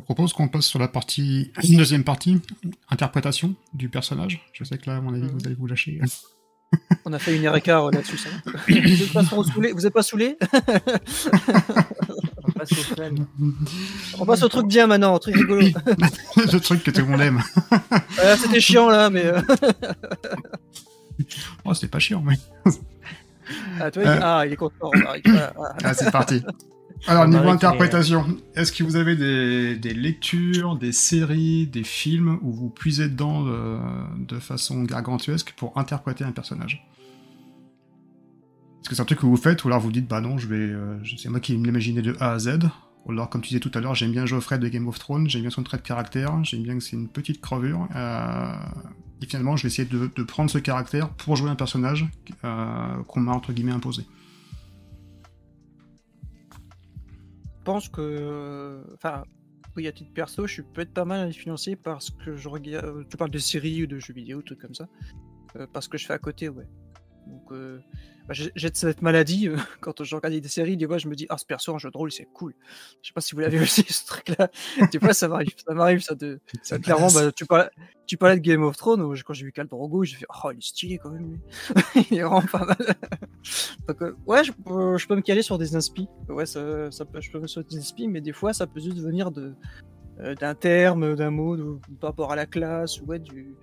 vous propose qu'on passe sur la partie, une deuxième partie, interprétation du personnage. Je sais que là, à mon avis, vous allez vous lâcher. On a fait une heure et quart là-dessus, ça Vous êtes pas saoulé Vous êtes pas saoulé On passe au fun. On passe au truc bien maintenant, au truc rigolo. Le truc que tout le monde aime. Euh, C'était chiant là, mais. euh, Oh, c'était pas chiant, mais. Ah, toi, il... Euh. ah, il est content. Ah, c'est parti. Alors, niveau interprétation, est-ce que vous avez des, des lectures, des séries, des films où vous puisez dedans euh, de façon gargantuesque pour interpréter un personnage? Est-ce que c'est un truc que vous faites ou alors vous dites, bah non, je vais, euh, c'est moi qui l'imaginais de A à Z Ou alors, comme tu disais tout à l'heure, j'aime bien Geoffrey de Game of Thrones, j'aime bien son trait de caractère, j'aime bien que c'est une petite crevure. euh, et finalement, je vais essayer de, de prendre ce caractère pour jouer un personnage qu'on m'a entre guillemets imposé. Pense que. Enfin, oui, à titre perso, je suis peut-être pas mal influencé parce que je regarde. Tu parles de séries ou de jeux vidéo, trucs comme ça. Euh, parce que je fais à côté, ouais. Donc, euh, bah, j'ai cette maladie. euh, quand je regarde des séries, des fois, je me dis, ah, ce perso en jeu de rôle, c'est cool. Je sais pas si vous l'avez aussi, ce truc-là. des fois, ça m'arrive, ça m'arrive, ça de. Ça, clairement, bah, tu, parlais, tu parlais de Game of Thrones, où, quand j'ai vu Khal Drogo, j'ai fait Oh, il est stylé quand même, il est vraiment pas mal. Donc, euh, ouais, je, peux- je peux me caler sur des inspi. Ouais, ça, ça peut, je peux me sur des inspi, mais des fois, ça peut juste venir de euh, d'un terme, d'un mot, de- par rapport à la classe, ouais, du.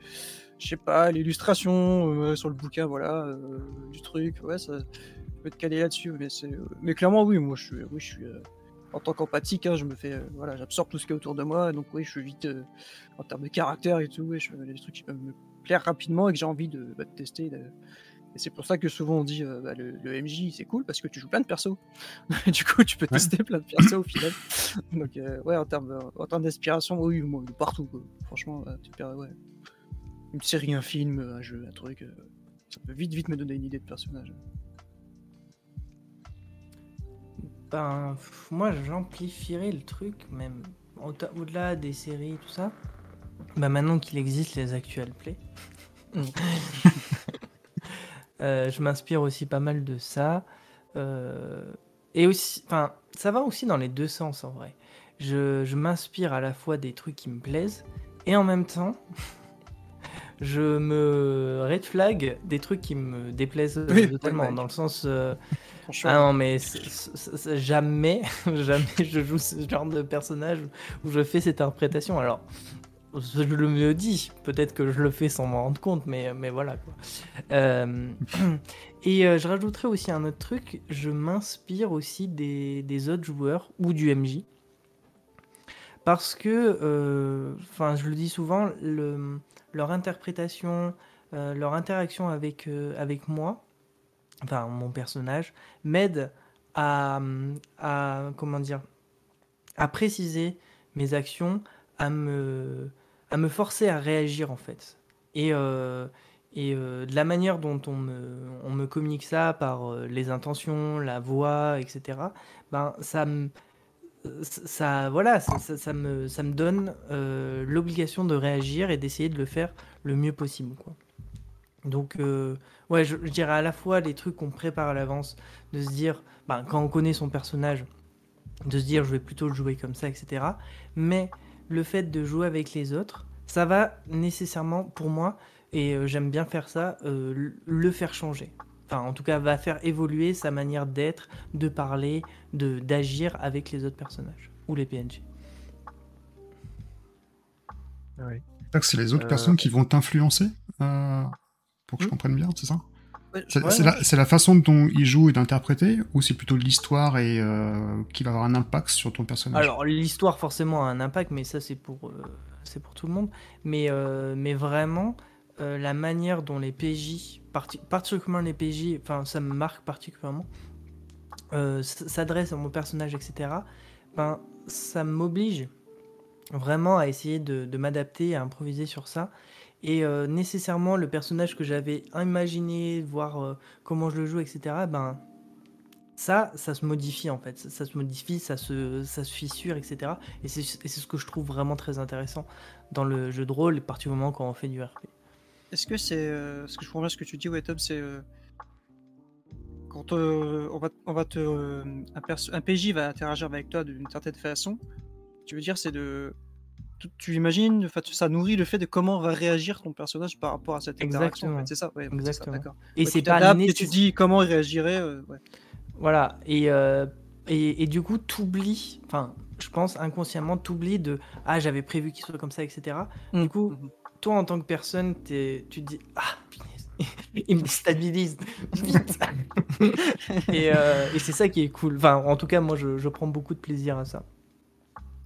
Je sais pas, l'illustration euh, sur le bouquin, voilà, euh, du truc, ouais, ça je peux te caler là-dessus, mais c'est. Mais clairement, oui, moi, je suis. Oui, je suis euh, en tant qu'empathique, hein, je me fais, euh, voilà, j'absorbe tout ce qui est autour de moi, donc oui, je suis vite euh, en termes de caractère et tout, ouais, je fais des trucs qui peuvent me plaire rapidement et que j'ai envie de, bah, de tester. de- Et c'est pour ça que souvent on dit euh, bah, le, le MJ c'est cool parce que tu joues plein de persos. du coup, tu peux Ouais. tester plein de persos au final. donc euh, ouais, en termes, en termes d'inspiration, oui, moi, de partout, quoi. franchement, euh, perds, ouais. Une série, un film, un jeu, un truc, euh, ça peut vite, vite me donner une idée de personnage. Ben, moi, j'amplifierais le truc, même au- au-delà des séries, tout ça. Ben, maintenant qu'il existe les actual play, euh, je m'inspire aussi pas mal de ça. Euh, et aussi, enfin, ça va aussi dans les deux sens en vrai. Je, je m'inspire à la fois des trucs qui me plaisent et en même temps, je me red flag des trucs qui me déplaisent euh, Oui, totalement. ouais, ouais. dans le sens, euh, ah non, mais jamais, jamais je joue ce genre de personnage où je fais cette interprétation. Alors, je le me dis, peut-être que je le fais sans m'en rendre compte, mais, mais voilà. Quoi. Euh, et euh, je rajouterais aussi un autre truc, je m'inspire aussi des, des autres joueurs ou du MJ. Parce que, euh, enfin, je le dis souvent, le- leur interprétation, euh, leur interaction avec, euh, avec moi, enfin mon personnage, m'aide à, à comment dire à préciser mes actions, à me, à me forcer à réagir en fait. Et, euh, et de la manière dont on me, on me communique ça par les intentions, la voix, etc. Ben ça me ça voilà ça, me, ça me donne euh, l'obligation de réagir et d'essayer de le faire le mieux possible quoi. Donc euh, ouais je, dirais à la fois les trucs qu'on prépare à l'avance de se dire ben, quand on connaît son personnage de se dire je vais plutôt le jouer comme ça etc mais le fait de jouer avec les autres ça va nécessairement pour moi et euh, j'aime bien faire ça le faire changer enfin en tout cas va faire évoluer sa manière d'être de parler de d'agir avec les autres personnages ou les PNJ C'est-à-dire que c'est les autres Euh, personnes qui vont t'influencer euh, pour que je Hmm. comprenne bien, c'est ça? Ouais, C'est ouais, la, c'est la façon dont ils jouent et d'interpréter ou c'est plutôt l'histoire et euh, qui va avoir un impact sur ton personnage? Alors l'histoire forcément a un impact, mais ça c'est pour euh, c'est pour tout le monde. Mais euh, mais vraiment euh, la manière dont les PJ, parti- particulièrement les PJ, enfin ça me marque particulièrement, euh, s- s'adressent à mon personnage, etc. Ben ça m'oblige vraiment à essayer de, m'adapter, à improviser sur ça. Et euh, nécessairement le personnage que j'avais imaginé, voir euh, comment je le joue, etc. Ben ça, ça se modifie en fait. Ça, se modifie, ça se, ça se fissure, etc. Et c'est ce que je trouve vraiment très intéressant dans le jeu de rôle, particulièrement quand on fait du RP. Est-ce que c'est. euh, ce que je comprends bien ce que tu dis, ouais, Tom, c'est. euh, quand euh, on va, on va te. euh, un, PJ va interagir avec toi d'une certaine façon, tu veux dire, c'est de. Tu, tu imagines, ça nourrit le fait de comment va réagir ton personnage par rapport à cette interaction. en fait. C'est ça, ouais, ça, Exactement. d'accord. Et Ouais, c'est pas t'adaptes et tu nécessaire. dis comment il réagirait. ouais. Voilà, et, et, et du coup, t'oublies, enfin, je pense inconsciemment, t'oublies de Ah, j'avais prévu qu'il soit comme ça, etc. Du coup, Mhm. Toi, en tant que personne, t'es- tu te dis Ah, il me déstabilise, vite. et euh, et c'est ça qui est cool. Enfin, en tout cas, moi, je, je prends beaucoup de plaisir à ça.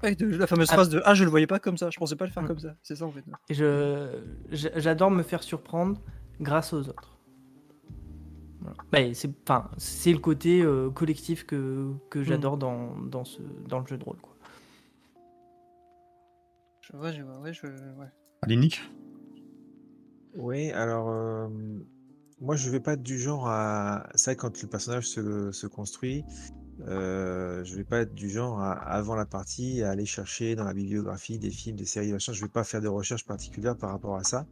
Ouais, de- la fameuse Ah. phrase de Ah, je le voyais pas comme ça, je pensais pas le faire Mm. comme ça. C'est ça en fait. Et je, j'a- j'adore me faire surprendre grâce aux autres. Voilà. Bah, c'est, enfin, c'est le côté euh, collectif que, que j'adore dans, dans, ce, dans le jeu de rôle. Quoi. Je vois, je vois, ouais, je. Ouais. Allez, Nick Oui, alors euh, moi je vais pas être du genre à. Que quand le personnage se, se construit, euh, je vais pas être du genre à, avant la partie à aller chercher dans la bibliographie des films, des séries, machin. Je vais pas faire de recherche particulière par rapport à ça.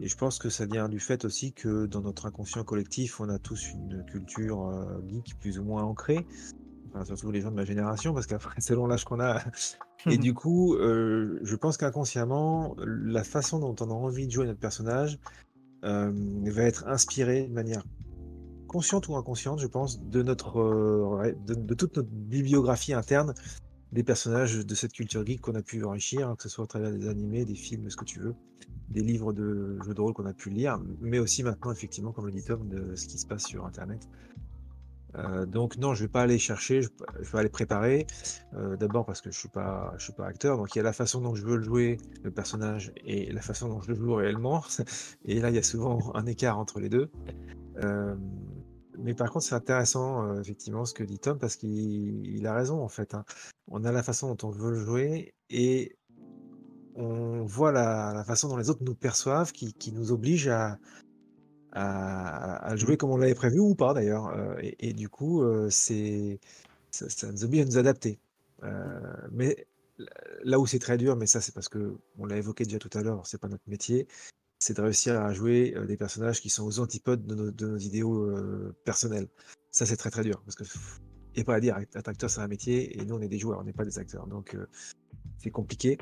Et je pense que ça vient du fait aussi que dans notre inconscient collectif, on a tous une culture euh, geek plus ou moins ancrée. Enfin, surtout les gens de ma génération, parce qu'après, selon l'âge qu'on a. Et du coup, euh, je pense qu'inconsciemment, la façon dont on a envie de jouer notre personnage euh, va être inspirée de manière consciente ou inconsciente, je pense, de notre, euh, de toute notre bibliographie interne des personnages de cette culture geek qu'on a pu enrichir, hein, que ce soit à travers des animés, des films, ce que tu veux, des livres de jeux de rôle qu'on a pu lire, mais aussi maintenant, effectivement, comme le dit Tom, de ce qui se passe sur Internet. Euh, donc non, je vais pas aller chercher, je, je vais aller préparer. Euh, D'abord parce que je suis pas, je suis pas acteur, donc il y a la façon dont je veux le jouer, le personnage, et la façon dont je le joue réellement. Et là, il y a souvent un écart entre les deux. Euh, mais par contre, c'est intéressant, effectivement, ce que dit Tom, parce qu'il il a raison, en fait. hein. On a la façon dont on veut le jouer, et on voit la, façon dont les autres nous perçoivent, qui nous oblige à, à, à jouer comme on l'avait prévu ou pas d'ailleurs. Euh, et, et du coup, euh, c'est ça, ça nous oblige à nous adapter. Euh, mais là où c'est très dur, mais ça c'est parce que on l'a évoqué déjà tout à l'heure, c'est pas notre métier, c'est de réussir à jouer des personnages qui sont aux antipodes de nos, de nos idéaux euh, personnels. Ça c'est très très dur parce que n'y a pas à dire, être acteur c'est un métier et nous on est des joueurs, on n'est pas des acteurs, donc euh, c'est compliqué.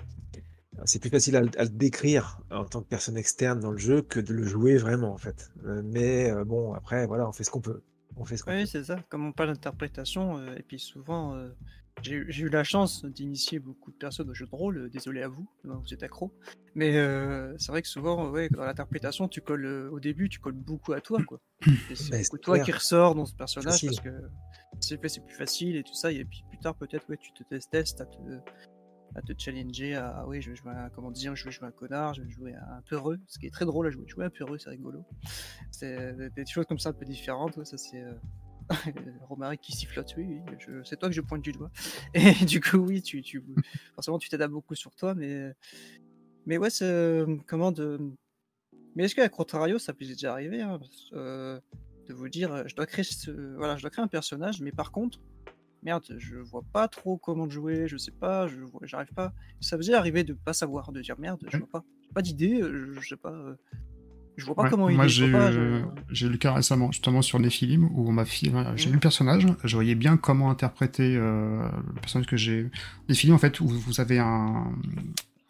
C'est plus facile à, le- à le décrire en tant que personne externe dans le jeu que de le jouer vraiment en fait. Euh, mais euh, bon après voilà, on fait ce qu'on peut. On fait ce qu'on Oui, c'est ça. Comme on parle d'interprétation, euh, et puis souvent, euh, j'ai eu- la chance d'initier beaucoup de personnes au jeu de rôle. euh, désolé à vous, euh, vous êtes accro. Mais c'est vrai que souvent, ouais, dans l'interprétation, tu colles au début, tu colles beaucoup à toi, quoi. C'est Bah, beaucoup toi clair. qui ressort dans ce personnage Facile. parce que c'est plus facile et tout ça. Et puis plus tard, peut-être, ouais, tu te testes à te, à te challenger à, ah oui, je vais jouer un, comment dire, je vais jouer un connard, je vais jouer un peureux, ce qui est très drôle à jouer. Jouer un peureux, c'est rigolo. C'est des- des choses comme ça un peu différentes, ouais, ça c'est. euh, qui sifflote, oui, c'est toi que je pointe du doigt. Et du coup, oui, tu, tu, forcément, tu t'adaptes beaucoup sur toi, mais, mais ouais, euh, comment de. Mais est-ce qu'à contrario, ça peut déjà arriver hein, euh, de vous dire, euh, je dois créer ce, voilà, je dois créer un personnage, mais par contre, merde, je vois pas trop comment jouer, je sais pas, je vois- j'arrive pas. Ça faisait arriver de pas savoir, de dire merde, je vois pas, j'ai pas d'idée, euh, je, je sais pas, euh, je vois pas Ouais, comment il Moi, j'ai eu, je- j'ai eu le cas récemment, justement sur Nephilim, où on m'a fi- voilà, j'ai Mhm. eu le personnage, je voyais bien comment interpréter euh, le personnage que j'ai. Nephilim, en fait, où vous avez un.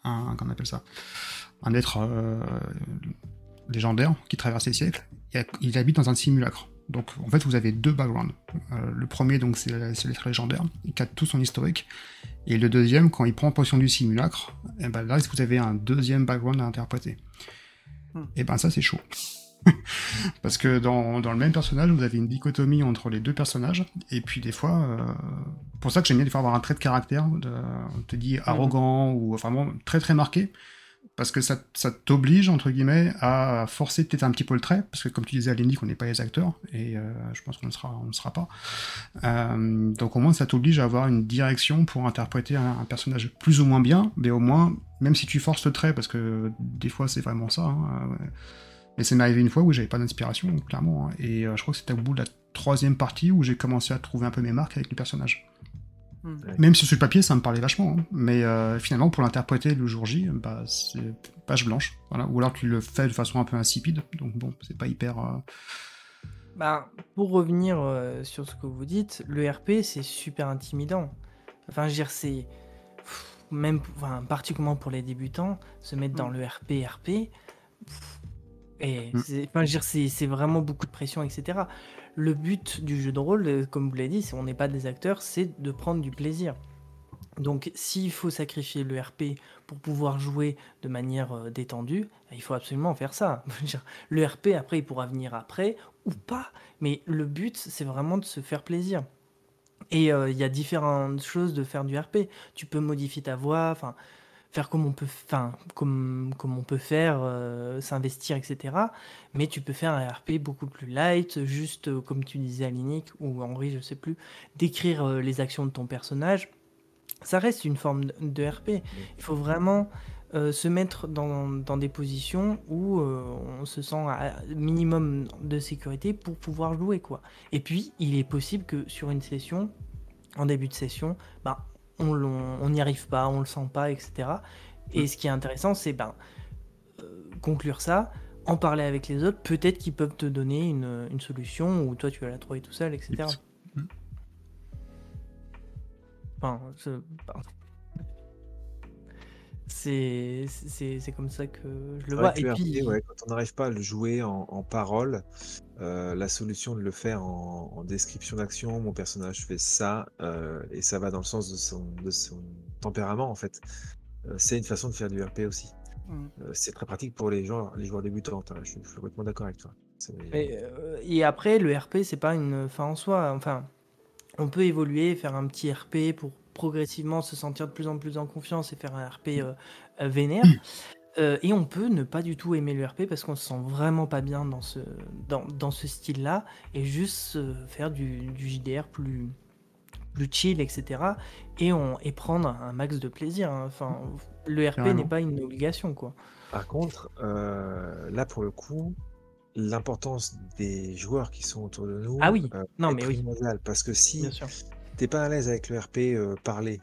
un comment on appelle ça? Un être euh, légendaire qui traverse les siècles. Il, a- il habite dans un simulacre. Donc, en fait, vous avez deux backgrounds. Euh, le premier, donc, c'est l'être légendaire, il capte tout son historique. Et le deuxième, quand il prend possession du simulacre, et ben là, vous avez un deuxième background à interpréter. Hmm. Et ben ça, c'est chaud. Parce que dans, dans le même personnage, vous avez une dichotomie entre les deux personnages, et puis des fois, euh, pour ça que j'aime bien des fois avoir un trait de caractère, de, on te dit arrogant, ou vraiment très très marqué, parce que ça, ça t'oblige, entre guillemets, à forcer peut-être un petit peu le trait, parce que comme tu disais à Lenny, qu'on n'est pas les acteurs, et euh, je pense qu'on ne sera, on sera pas. Euh, donc au moins, ça t'oblige à avoir une direction pour interpréter un, personnage plus ou moins bien, mais au moins, même si tu forces le trait, parce que des fois c'est vraiment ça, hein, euh, mais ça m'est arrivé une fois où j'avais pas d'inspiration, clairement. hein. Et je crois que c'était au bout de la troisième partie où j'ai commencé à trouver un peu mes marques avec les personnages. Même si sur le papier, ça me parlait vachement. hein. Mais euh, finalement, pour l'interpréter le jour J, bah, c'est page blanche. Voilà. Ou alors tu le fais de façon un peu insipide. Donc bon, c'est pas hyper. euh, Bah, pour revenir euh, sur ce que vous dites, le RP c'est super intimidant. Enfin, je veux dire, c'est. Même, enfin, particulièrement pour les débutants, se mettre dans Mm. le RP, RP, pff, et Mm. c'est, enfin, je veux dire, c'est, c'est vraiment beaucoup de pression, etc. Le but du jeu de rôle, euh, comme vous l'avez dit, on n'est pas des acteurs, c'est de prendre du plaisir. Donc, s'il faut sacrifier le RP pour pouvoir jouer de manière euh, détendue, il faut absolument faire ça. Le RP, après, il pourra venir après ou pas, mais le but, c'est vraiment de se faire plaisir. Et euh, il y a différentes choses de faire du RP. Tu peux modifier ta voix, enfin, faire comme on peut, enfin, comme, comme on peut faire, euh, s'investir, etc. Mais tu peux faire un RP beaucoup plus light, juste euh, comme tu disais à Linic ou Henri, je sais plus, décrire euh, les actions de ton personnage. Ça reste une forme de- RP. Il faut vraiment se mettre dans, dans des positions où on se sent à minimum de sécurité pour pouvoir jouer quoi. Et puis il est possible que sur une session, en début de session, ben, on n'y arrive pas, on le sent pas, etc. Et ce qui est intéressant, c'est ben, euh, conclure ça, en parler avec les autres, peut-être qu'ils peuvent te donner une, une solution ou toi tu vas la trouver tout seul, etc. Mm. Enfin, c'est comme ça que je le vois. Et puis, ouais, quand on n'arrive pas à le jouer en, en parole, euh, la solution de le faire en, en description d'action, mon personnage fait ça, euh, et ça va dans le sens de son, de son tempérament en fait. Euh, c'est une façon de faire du RP aussi. Mm. C'est très pratique pour les gens, les joueurs débutants. hein, Je, suis- complètement d'accord avec toi. Et, et après, le RP, c'est pas une fin en soi. Enfin, on peut évoluer, faire un petit RP pour progressivement se sentir de plus en plus en confiance et faire un RP vénère. Euh, et on peut ne pas du tout aimer le RP parce qu'on se sent vraiment pas bien dans ce, dans, dans ce style-là et juste euh, faire du, du JDR plus, plus chill, etc. Et, on, et prendre un max de plaisir. hein. Enfin, le RP n'est pas une obligation, quoi. Par contre, euh, là pour le coup, l'importance des joueurs qui sont autour de nous Ah oui. euh, Non, est mais oui. Parce que si t'es pas à l'aise avec le RP euh, parler,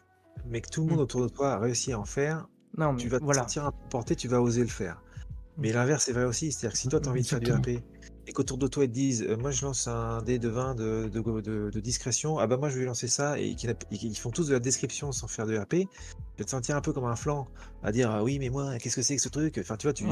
mais que tout le monde Mm. autour de toi a réussi à en faire, Non, mais tu vas te voilà. sentir un peu porté, tu vas oser le faire. Mais Mm. l'inverse est vrai aussi, c'est-à-dire que si toi tu as envie de faire du. Et qu'autour de toi ils te disent euh, moi je lance un dé de 20 de, de, de- de discrétion, ah bah moi je vais lancer ça et qu'ils font tous de la description sans faire de RP, tu vas te sentir un peu comme un flanc à dire ah oui mais moi qu'est-ce que c'est que ce truc? Enfin tu vois, tu, Ouais.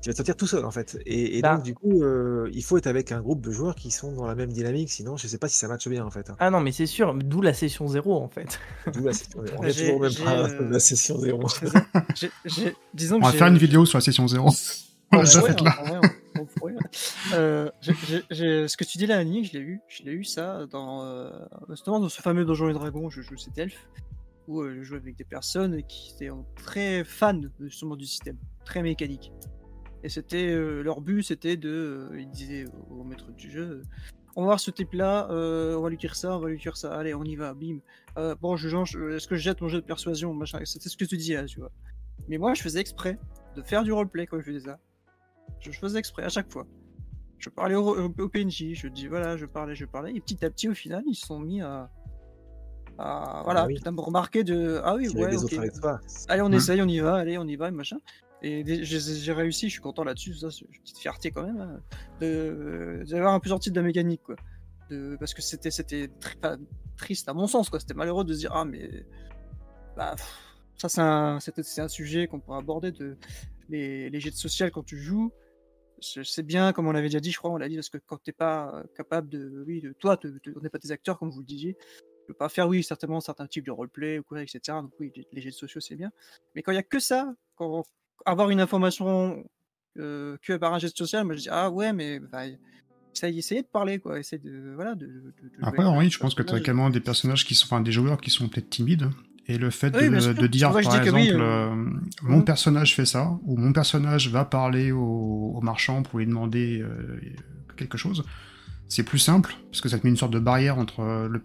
tu vas te sentir tout seul en fait. Et, et Bah. donc du coup euh, il faut être avec un groupe de joueurs qui sont dans la même dynamique, sinon je sais pas si ça matche bien en fait. hein. Ah non, mais c'est sûr, d'où la session zéro en fait. D'où la session- on est toujours au même euh, la session zéro. J'ai- j'ai- disons On que va faire une vidéo sur la session 0. On l'a déjà Ouais, là. Euh, ce que tu dis là, Annie, je l'ai eu. Je l'ai eu ça dans euh, justement dans ce fameux Donjons et Dragons. Je joue cet elfe où euh, je jouais avec des personnes qui étaient très fans justement du système, très mécanique. Et c'était leur but, c'était de, ils disaient au, maître du jeu, on va voir ce type-là, euh, on va lui dire ça, on va lui dire ça, allez, on y va, bim. Bon, je est-ce que je jette mon jeu de persuasion, machin. C'était ce que tu disais, là, tu vois. Mais moi, je faisais exprès de faire du roleplay quand je faisais ça. Je faisais exprès à chaque fois. Je parlais au, au- au PNJ, je dis voilà, je parlais, je parlais, et petit à petit, au final, ils se sont mis à. à voilà, oui. peut-être à me remarquer de. Ah oui, ouais, les ok. autres avec toi. Allez, on Mm. essaye, on y va, allez, on y va, et machin. Et j'ai réussi, je suis content là-dessus, ça, c'est une petite fierté quand même, hein, de- d'avoir un peu sorti de la mécanique, quoi. De, parce que c'était c'était tri- triste à mon sens, quoi. C'était malheureux de se dire, ah, mais. Bah, pff, ça, c'est un, un sujet qu'on pourra aborder, de, les, les jets de social quand tu joues. Je sais bien, comme on l'avait déjà dit, je crois, on l'a dit, parce que quand t'es pas euh, capable de. Oui, de toi, te- te- on n'est pas des acteurs, comme vous le disiez. Tu peux pas faire, oui, certainement, certains types de roleplay, ou quoi, etc. Donc, oui, les, jets sociaux, c'est bien. Mais quand il y a que ça, quand avoir une information euh, que par un geste social, moi je dis ah ouais, mais bah, essaye, essayez de parler quoi, essaye de voilà de. de- de- de jouer Après, Henri, je pense que tu as également des personnages qui sont, enfin, des joueurs qui sont peut-être timides. Et le fait Oui, de, dire, par exemple, oui, euh, euh, mon personnage fait ça, ou mon personnage va parler au, au marchand pour lui demander euh, quelque chose, c'est plus simple, parce que ça te met une sorte de barrière entre le,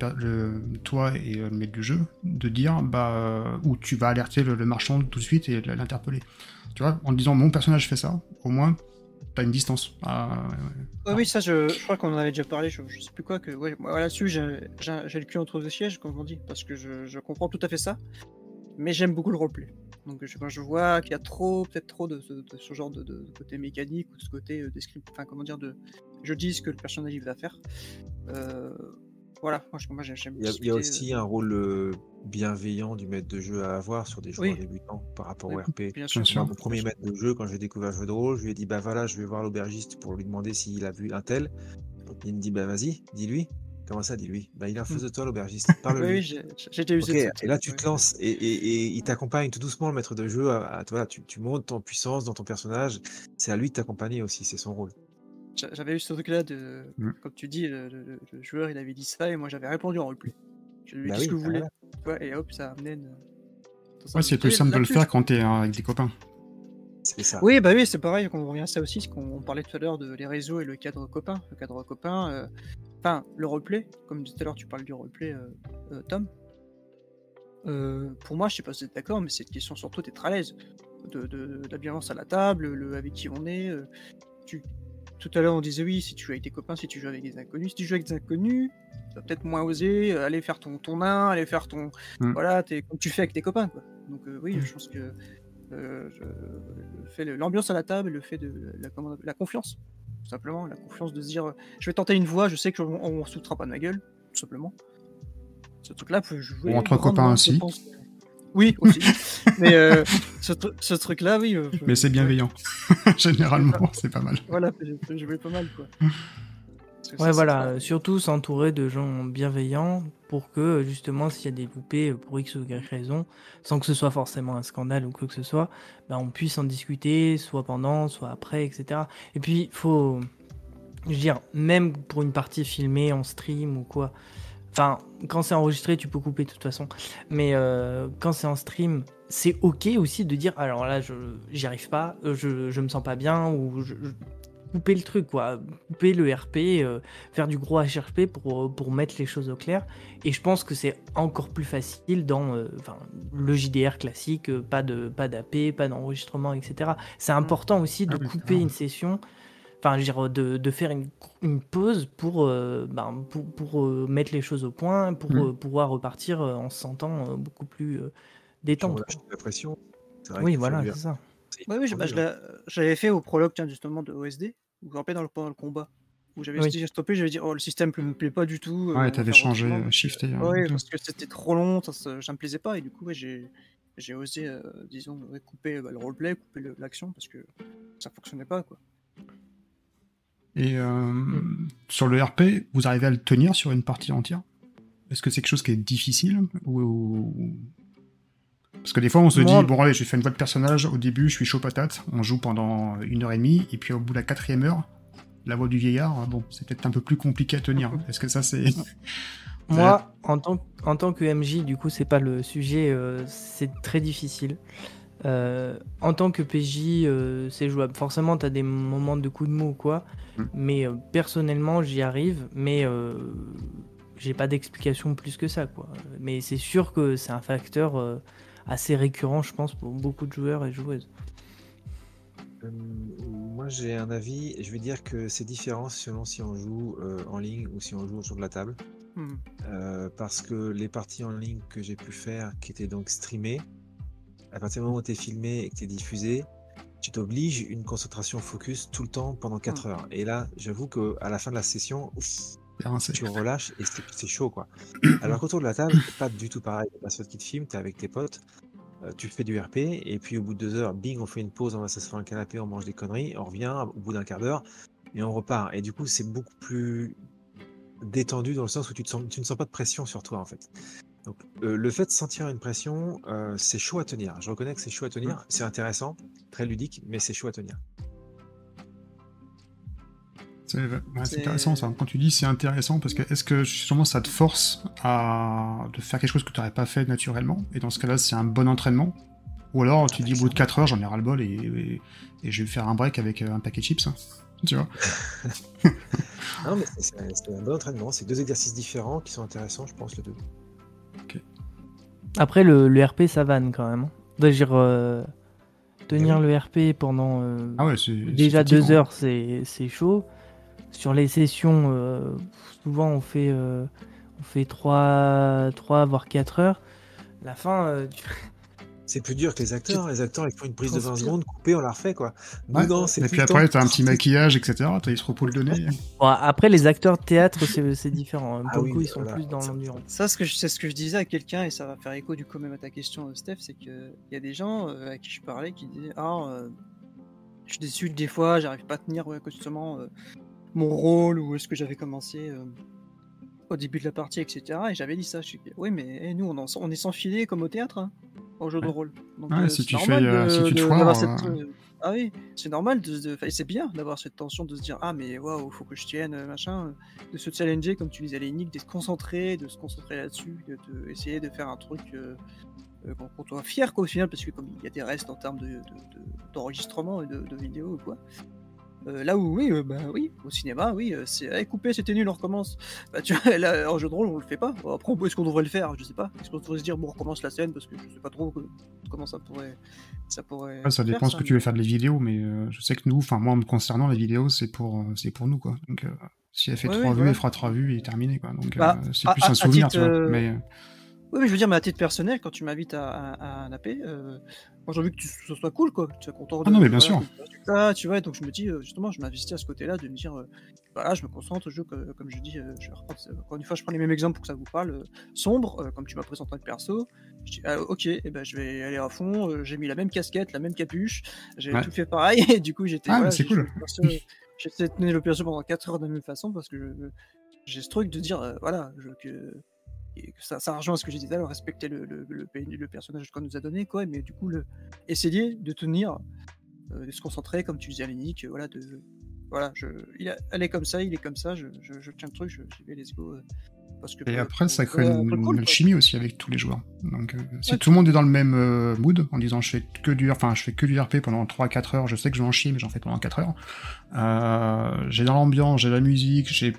toi et le maître du jeu, de dire, bah, où tu vas alerter le, le marchand tout de suite et l'interpeller. Tu vois, en disant mon personnage fait ça, au moins, t'as une distance. Ah, oui, ça, je, crois qu'on en avait déjà parlé, je, je sais plus quoi, que ouais, là-dessus, j'ai le cul entre deux sièges, comme on dit, parce que je, comprends tout à fait ça, mais j'aime beaucoup le roleplay. Donc, je, vois qu'il y a trop, peut-être trop de, ce genre de, côté mécanique ou de ce côté euh, enfin, comment dire, de je dis ce que le personnage va faire, euh, voilà, moi, j'aime Il y a, y a discuter, euh, aussi un rôle euh, bienveillant du maître de jeu à avoir sur des joueurs Oui. débutants par rapport Oui, au RP. Bien sûr. Bien sûr. Moi, mon premier maître de jeu, quand j'ai découvert le jeu de rôle, je lui ai dit bah voilà, je vais voir l'aubergiste pour lui demander s'il a vu un tel. Il me dit bah vas-y, dis-lui. Comment ça, dis-lui? Bah il est en face de toi, l'aubergiste. Parle-lui. oui, Ok, cette- et là tu te lances et, et- et il t'accompagne tout doucement, le maître de jeu. À, à- voilà, tu, tu montes en puissance dans ton personnage. C'est à lui de t'accompagner aussi, c'est son rôle. J'a- J'avais eu ce truc-là de, Mm. comme tu dis, le, le- le joueur il avait dit ça et moi j'avais répondu en roleplay. Je lui ai Bah dit ce oui, que vous bah voulez. Ouais, et hop, ça amène. Ouais, c'est plus simple de le faire quand t'es euh, avec des copains. C'est ça. Oui, bah oui, c'est pareil, on revient à ça aussi, ce qu'on on parlait tout à l'heure de les réseaux et le cadre copain. Le cadre copain, euh, enfin, le roleplay, comme tout à l'heure tu parles du roleplay, euh, euh, Tom. Euh, pour moi, je sais pas si vous êtes d'accord, mais c'est une question surtout d'être à l'aise. De, de, de la bienveillance à la table, le avec qui on est. euh, tu... Tout à l'heure, on disait oui, si tu joues avec tes copains, si tu joues avec des inconnus. Si tu joues avec des inconnus, tu vas peut-être moins oser euh, aller faire ton, ton nain, aller faire ton. Mm. Voilà, t'es- comme tu fais avec tes copains, quoi. Donc, euh, oui, Mm. je pense que. euh, l'ambiance à la table, le fait de la, comment- la confiance, tout simplement, la confiance de se dire, euh, je vais tenter une voie, je sais qu'on on, ne se foutra pas de ma gueule, tout simplement. Ce truc-là peut jouer. Ou entre copains aussi. Oui, aussi. Mais euh, ce, tru- ce truc-là, oui. euh, je- Mais c'est bienveillant. Généralement, c'est pas mal. Voilà, peut jouer pas mal, quoi. Ouais, voilà, pas- euh, surtout s'entourer de gens bienveillants pour que, euh, justement, s'il y a des loupés pour X ou Y raison, sans que ce soit forcément un scandale ou quoi que ce soit, bah, on puisse en discuter, soit pendant, soit après, etc. Et puis, faut. Je veux dire, même pour une partie filmée en stream ou quoi. Enfin, quand c'est enregistré, tu peux couper de toute façon. Mais euh, quand c'est en stream, c'est ok aussi de dire alors là, je j'y arrive pas, euh, je, je me sens pas bien, ou je, je- couper le truc, quoi. Couper le RP, euh, faire du gros HRP pour, euh, pour mettre les choses au clair. Et je pense que c'est encore plus facile dans euh, le JDR classique, pas de pas d'AP, pas d'enregistrement, etc. C'est important aussi de Ah couper une session, enfin, je veux dire, de, de faire une, une pause pour, euh, ben, pour, pour, euh, mettre les choses au point, pour Mm. euh, pouvoir repartir en se sentant beaucoup plus détente. la pression. Vrai Oui, voilà, c'est ça. Ouais, oui, bah, j'avais fait au prologue, tiens, justement, de OSD, où je me rappelle dans le, pendant le combat, où j'avais Oui. stoppé, j'avais dit, oh, le système ne me plaît pas du tout. euh, on Ouais, va t'avais changé, euh, shifté. euh, Ouais, tout. parce que c'était trop long, ça, ça, ça me plaisait pas, et du coup, ouais, j'ai osé, euh, disons, ouais, couper bah, le roleplay, couper l'action, parce que ça fonctionnait pas, quoi. Et euh, sur le RP, vous arrivez à le tenir sur une partie entière? Est-ce que c'est quelque chose qui est difficile ou... Parce que des fois, on se Moi- dit, bon, allez, j'ai fait une voix de personnage, au début, je suis chaud patate, on joue pendant une heure et demie, et puis au bout de la quatrième heure, la voix du vieillard, bon, c'est peut-être un peu plus compliqué à tenir. Est-ce que ça, c'est... Moi, en tant, en tant que MJ, du coup, c'est pas le sujet, euh, c'est très difficile. Euh, en tant que PJ, euh, c'est jouable. Forcément, tu as des moments de coups de mou ou quoi, Mm. mais euh, personnellement, j'y arrive, mais j'ai pas d'explication plus que ça, quoi. Mais c'est sûr que c'est un facteur assez récurrent, je pense, pour beaucoup de joueurs et joueuses. Euh, moi, j'ai un avis. Je vais dire que c'est différent selon si on joue euh, en ligne ou si on joue autour de la table. Hmm. Euh, parce que les parties en ligne que j'ai pu faire, qui étaient donc streamées, à partir du moment où tu es filmé et que tu es diffusé, tu t'obliges une concentration focus tout le temps pendant 4 heures. Et là, j'avoue qu'à la fin de la session, ouf. Tu relâches et c'est chaud quoi. Alors qu'autour de la table, c'est pas du tout pareil. A personne qui te filme, tu es avec tes potes, euh, tu fais du RP et puis au bout de deux heures, bing, on fait une pause, on va s'asseoir un canapé, on mange des conneries, on revient au bout d'un quart d'heure et on repart. Et du coup, c'est beaucoup plus détendu dans le sens où tu, te sens, tu ne sens pas de pression sur toi en fait. Donc euh, le fait de sentir une pression, euh, c'est chaud à tenir. Je reconnais que c'est chaud à tenir, c'est intéressant, très ludique, mais c'est chaud à tenir. C'est ouais, intéressant ça. Quand tu dis c'est intéressant, parce que est-ce que justement ça te force à de faire quelque chose que tu n'aurais pas fait naturellement? Et dans ce cas-là, c'est un bon entraînement? Ou alors tu dis au bout de 4 heures, j'en ai ras-le-bol et, et, et je vais faire un break avec euh, un paquet de chips. hein. Tu vois? Non, mais c'est un bon entraînement, c'est deux exercices différents qui sont intéressants, je pense, les deux. Après, le, le RP, ça vanne quand même. hein. Dire, euh, tenir le RP pendant euh, Ah ouais, déjà deux fatigant. heures, c'est chaud. Sur les sessions, euh, souvent on fait, euh, on fait 3, 3 voire 4 heures. La fin, euh, tu, C'est plus dur que les acteurs. Les acteurs, ils font une prise de 20 Transpire. secondes, coupée, on la refait, quoi. Nous, Ouais. non, c'est Et puis après, t'as un petit maquillage, etc. T'as il se repos le nez. Bon, après, les acteurs de théâtre, c'est c'est différent. Pour Ah oui, coup, ils sont voilà. plus dans l'endurance. Ça, c'est ce que je disais à quelqu'un, et ça va faire écho du coup même à ta question, Steph, c'est qu'il y a des gens à qui je parlais qui disaient Ah, euh, je suis déçu des fois, j'arrive pas à tenir ouais, justement euh, mon rôle ou est-ce que j'avais commencé euh, au début de la partie, etc. Et j'avais dit ça. Je suis Oui, mais eh, nous, on, en- on est sans filet comme au théâtre, hein, au jeu de rôle. Donc, Ouais, euh, si c'est tu fais, euh, de- si tu te de- foires, euh, cette, euh, Ah oui, c'est normal, de, de- enfin, c'est bien d'avoir cette tension de se dire Ah, mais waouh, faut que je tienne, euh, machin, euh, de se challenger, comme tu disais, Lénique, d'être concentré, de se concentrer là-dessus, de, de essayer de faire un truc euh, euh, qu'on qu'on soit fier, quoi, au final, parce que comme il y a des restes en termes de- de- de- d'enregistrement et de, de vidéo ou quoi. Euh, là où oui, euh, bah oui, au cinéma, oui, euh, c'est hey, coupé, c'était nul, on recommence. Bah, tu vois, là, en jeu de rôle, on le fait pas. Après, est-ce qu'on devrait le faire? Je sais pas. Est-ce qu'on devrait se dire, bon, on recommence la scène parce que je sais pas trop que- comment ça pourrait. Ça, pourrait Ouais, ça se faire, dépend ce que tu veux faire de les vidéos, mais euh, je sais que nous, enfin moi me concernant, les vidéos c'est pour euh, c'est pour nous quoi. Donc euh, si elle fait trois vues, elle fera trois vues et terminé quoi. Donc Bah, euh, c'est plus à- un souvenir, titre, tu vois. euh, Mais euh, Oui, mais je veux dire, mais à titre personnel, quand tu m'invites à, à, à un AP, euh, moi j'ai envie que tu, ce soit cool, quoi. que Tu sois content de. Ah non, mais bien voilà, sûr. que tu vois, donc je me dis, euh, justement, je m'investis à ce côté-là, de me dire, euh, voilà, je me concentre, je comme, comme je dis, je vais reprendre, encore une fois, je prends les mêmes exemples pour que ça vous parle. euh, sombre, comme tu m'as présenté le perso, je dis, ah, ok, eh ben, je vais aller à fond, j'ai mis la même casquette, la même capuche, j'ai Ouais. tout fait pareil, et du coup, j'étais. Ah, voilà, c'est cool. J'ai essayé de tenir le perso pendant 4 heures de la même façon parce que j'ai ce truc de dire, voilà, je- que et ça, ça rejoint ce que j'ai dit tout à l'heure, respecter le, le, le, PNJ, le personnage qu'on nous a donné, quoi, mais du coup, le, essayer de tenir, euh, de se concentrer, comme tu disais à Lénique, euh, voilà, de, voilà, je, il a- elle est comme ça, il est comme ça, je, je, je tiens le truc, je, j'y vais, let's go. euh, parce que et après ça crée un une, cool, alchimie aussi avec tous les joueurs. Donc euh, si Ouais. tout le monde est dans le même euh, mood en disant je fais que du enfin je fais que du RP pendant 3-4 heures, je sais que je vais en chier mais j'en fais pendant 4 heures. J'ai dans l'ambiance, j'ai la musique, j'ai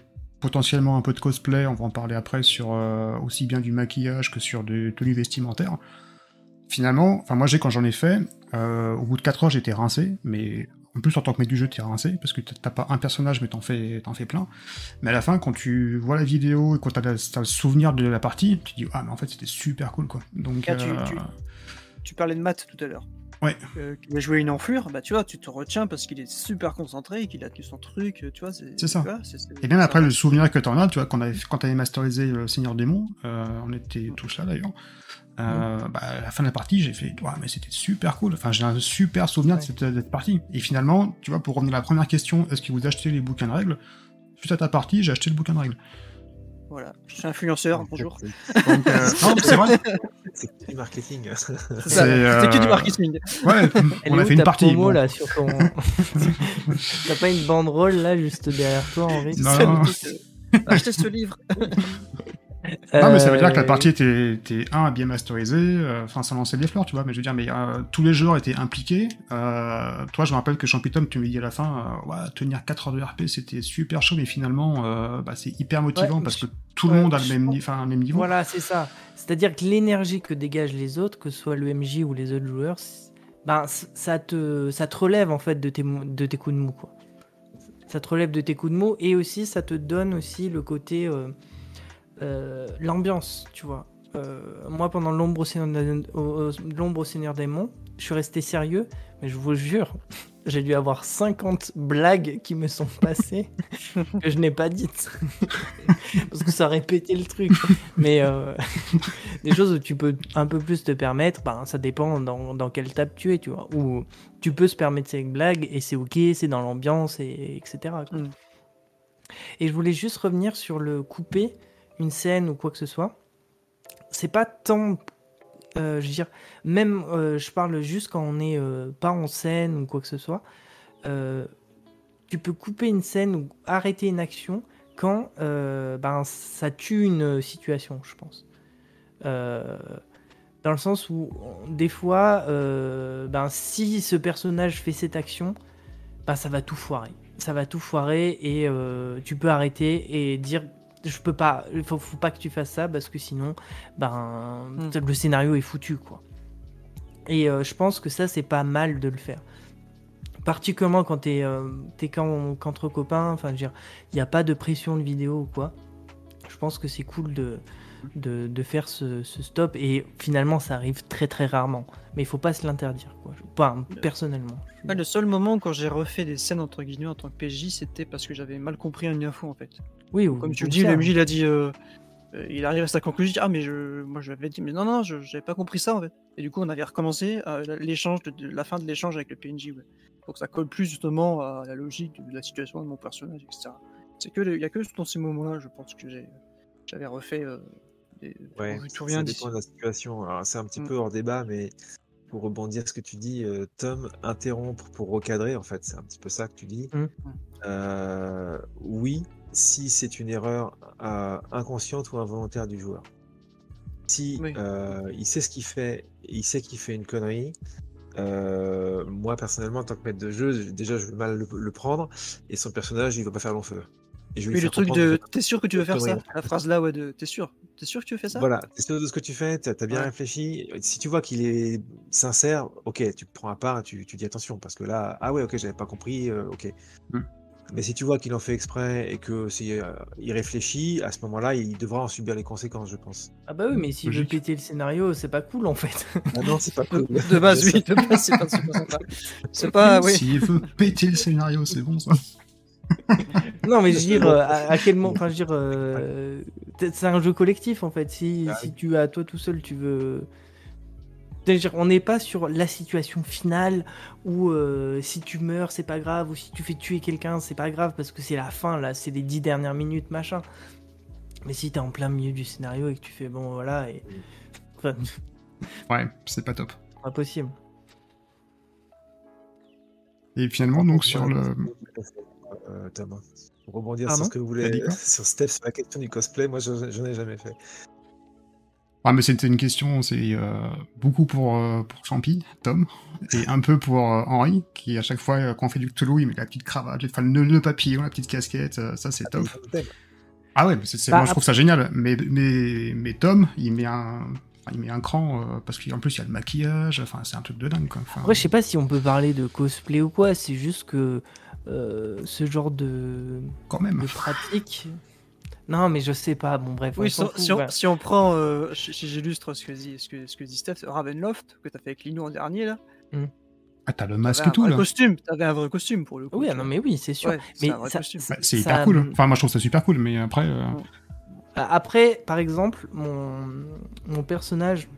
potentiellement un peu de cosplay, on va en parler après sur euh, aussi bien du maquillage que sur des tenues vestimentaires. Finalement, enfin moi j'ai quand j'en ai fait, euh, au bout de 4 heures j'étais rincé, mais en plus en tant que maître du jeu t'es rincé parce que t'as pas un personnage mais t'en fais t'en fais plein. Mais à la fin quand tu vois la vidéo et quand t'as le, souvenir de la partie, tu dis ah mais en fait c'était super cool quoi. Donc Là, tu- euh, tu- Tu parlais de Matt tout à l'heure. Ouais. Euh, qui a joué une enflure, bah tu vois, tu te retiens parce qu'il est super concentré et qu'il a tenu son truc, euh, tu vois. C'est ça. Et même après, le souvenir que t'en as, tu vois, quand, quand t'avais masterisé le Seigneur Démon, euh, on était tous là d'ailleurs. Euh, bah, à la fin de la partie, j'ai fait, ouais, mais c'était super cool. Enfin, j'ai un super souvenir de Ouais. cette, de cette partie. Et finalement, tu vois, pour revenir à la première question, est-ce que vous achetez les bouquins de règles? Suite à ta partie, j'ai acheté le bouquin de règles. Voilà, je suis influenceur, bonjour. Donc, euh, non, c'est vrai. C'est que du marketing. C'est C'est, c'est que du euh, marketing. Ouais, Elle on a fait une partie. promo bon. là sur ton. T'as pas une banderole là juste derrière toi Henri Non, C'est euh, Achetez ce livre. Non, mais ça veut dire que la Euh, partie était, était un, bien masterisée, euh, enfin, ça lançait des fleurs, tu vois, mais je veux dire, mais euh, tous les joueurs étaient impliqués. Toi, je me rappelle que Champitom, tu me dis à la fin, ouais, tenir 4 heures de RP, c'était super chaud, mais finalement, bah, c'est hyper motivant Ouais, parce que tout le monde a le même, niveau. Voilà, c'est ça. C'est-à-dire que l'énergie que dégagent les autres, que ce soit le MJ ou les autres joueurs, ben, ça, te, ça te relève en fait de tes, mou- de tes coups de mou. Quoi. Ça te relève de tes coups de mou et aussi ça te donne aussi le côté. euh, l'ambiance, tu vois. Euh, moi, pendant l'ombre au Seigneur, des- au- au- l'ombre au Seigneur des Monts, je suis resté sérieux, mais je vous jure, j'ai dû avoir 50 blagues qui me sont passées que je n'ai pas dites. Parce que ça répétait le truc. Mais euh, des choses où tu peux un peu plus te permettre, ben, ça dépend dans, dans quelle table tu es, tu vois. Ou tu peux se permettre ces blagues et c'est ok, c'est dans l'ambiance, et, etc. Mm. Et je voulais juste revenir sur le couper une scène ou quoi que ce soit. C'est pas tant. euh, je veux dire, même euh, je parle juste quand on est euh, pas en scène ou quoi que ce soit. tu peux couper une scène ou arrêter une action quand ben, ça tue une situation, je pense. Dans le sens où, des fois, ben, si ce personnage fait cette action, ben, ça va tout foirer. Ça va tout foirer et tu peux arrêter et dire je peux pas, il faut, faut pas que tu fasses ça parce que sinon, ben, Mm. le scénario est foutu, quoi. Et euh, je pense que ça, c'est pas mal de le faire. Particulièrement quand t'es euh, t'es qu'en- qu'entre copains, enfin, je veux dire, il n'y a pas de pression de vidéo ou quoi. Je pense que c'est cool de, de, de faire ce, ce stop. Et finalement, ça arrive très très rarement. Mais il faut pas se l'interdire. quoi. Enfin, personnellement. Ouais, le seul moment quand j'ai refait des scènes entre guillemets en tant que PJ, c'était parce que j'avais mal compris une info en fait. Oui, ou Comme tu le dis, ça. le MJ il a dit, euh, euh, il arrive à sa conclusion, il dit, ah mais je, moi je l'avais dit, mais non non, je j'avais pas compris ça en fait. Et du coup on avait recommencé euh, l'échange, de, de- la fin de l'échange avec le PNJ. Ouais. Donc ça colle plus justement à la logique de la situation de mon personnage, etc. C'est que il y a que dans ces moments-là, je pense que j'avais refait. Euh, des, Ouais, tout ça rien d'ici. dépend de la situation. C'est un petit Mm. peu hors débat, mais pour rebondir sur ce que tu dis, Tom, interrompre pour recadrer, en fait, c'est un petit peu ça que tu dis. Mm. Euh, oui, si c'est une erreur euh, inconsciente ou involontaire du joueur. Si Oui. euh, il sait ce qu'il fait, il sait qu'il fait une connerie. euh, moi personnellement, en tant que maître de jeu, je- déjà je vais mal le, le prendre et son personnage il va pas faire long feu. Et je vais lui Oui, le truc de, t'es sûr que tu veux faire ça. La phrase là, ouais, de, t'es sûr? T'es sûr que tu veux faire ça? Voilà, t'es sûr de ce que tu fais, t'as as bien Ouais. réfléchi. Si tu vois qu'il est sincère, ok, tu prends à part tu, tu dis attention, parce que là, ah ouais, ok, j'avais pas compris, ok. Mm. Mais si tu vois qu'il en fait exprès et que c'est, euh, il réfléchit, à ce moment-là, il devra en subir les conséquences, je pense. Ah bah oui, mais s'il veut péter le scénario, c'est pas cool en fait. Ah non, c'est pas cool. De base, oui, de base, c'est pas, c'est pas sympa. C'est pas, oui. S'il veut péter le scénario, c'est bon ça. non, mais je veux dire, euh, à, à quel moment. Enfin, je veux dire, euh, c'est un jeu collectif en fait. Si, Ah si tu à toi tout seul, tu veux. On n'est pas sur la situation finale où euh, si tu meurs, c'est pas grave, ou si tu fais tuer quelqu'un, c'est pas grave parce que c'est la fin, là, c'est les dix dernières minutes, machin. Mais si t'es en plein milieu du scénario et que tu fais bon, voilà, et. Enfin, Ouais, c'est pas top. pas possible. Et finalement, donc sur le. Euh, pour rebondir Pardon? sur ce que vous voulez, sur Steph, sur la question du cosplay, moi, je, je n'ai jamais fait. Ah, mais c'était une question, c'est euh, beaucoup pour, euh, pour Champy, Tom, et un peu pour euh, Henri, qui à chaque fois euh, qu'on fait du Cthulhu, il met la petite cravate, enfin, le le papillon, la petite casquette, ça c'est top. Ah ouais, mais c'est, c'est- Bah, moi je trouve ça génial. Mais, mais, mais Tom, il met un, il met un cran, euh, parce qu'en plus il y a le maquillage, enfin c'est un truc de dingue quoi. Enfin, Après, je sais pas si on peut parler de cosplay ou quoi, c'est juste que euh, ce genre de, quand même. de pratique. Non, mais je sais pas, bon, bref. Oui, on s'en si, fout, si on, voilà. si on prend, euh, j'illustre ce que dit, ce que, ce que dit Steph, Ravenloft, que t'as fait avec Lino en dernier, là. Ah, t'as le masque et tout là. costume, t'avais un vrai costume pour le coup. Oui, ah non, mais oui, c'est sûr. Ouais, c'est mais ça-. Bah, c'est ça- hyper cool. Enfin, moi je trouve ça super cool, mais après. euh, Après, par exemple, mon, mon personnage,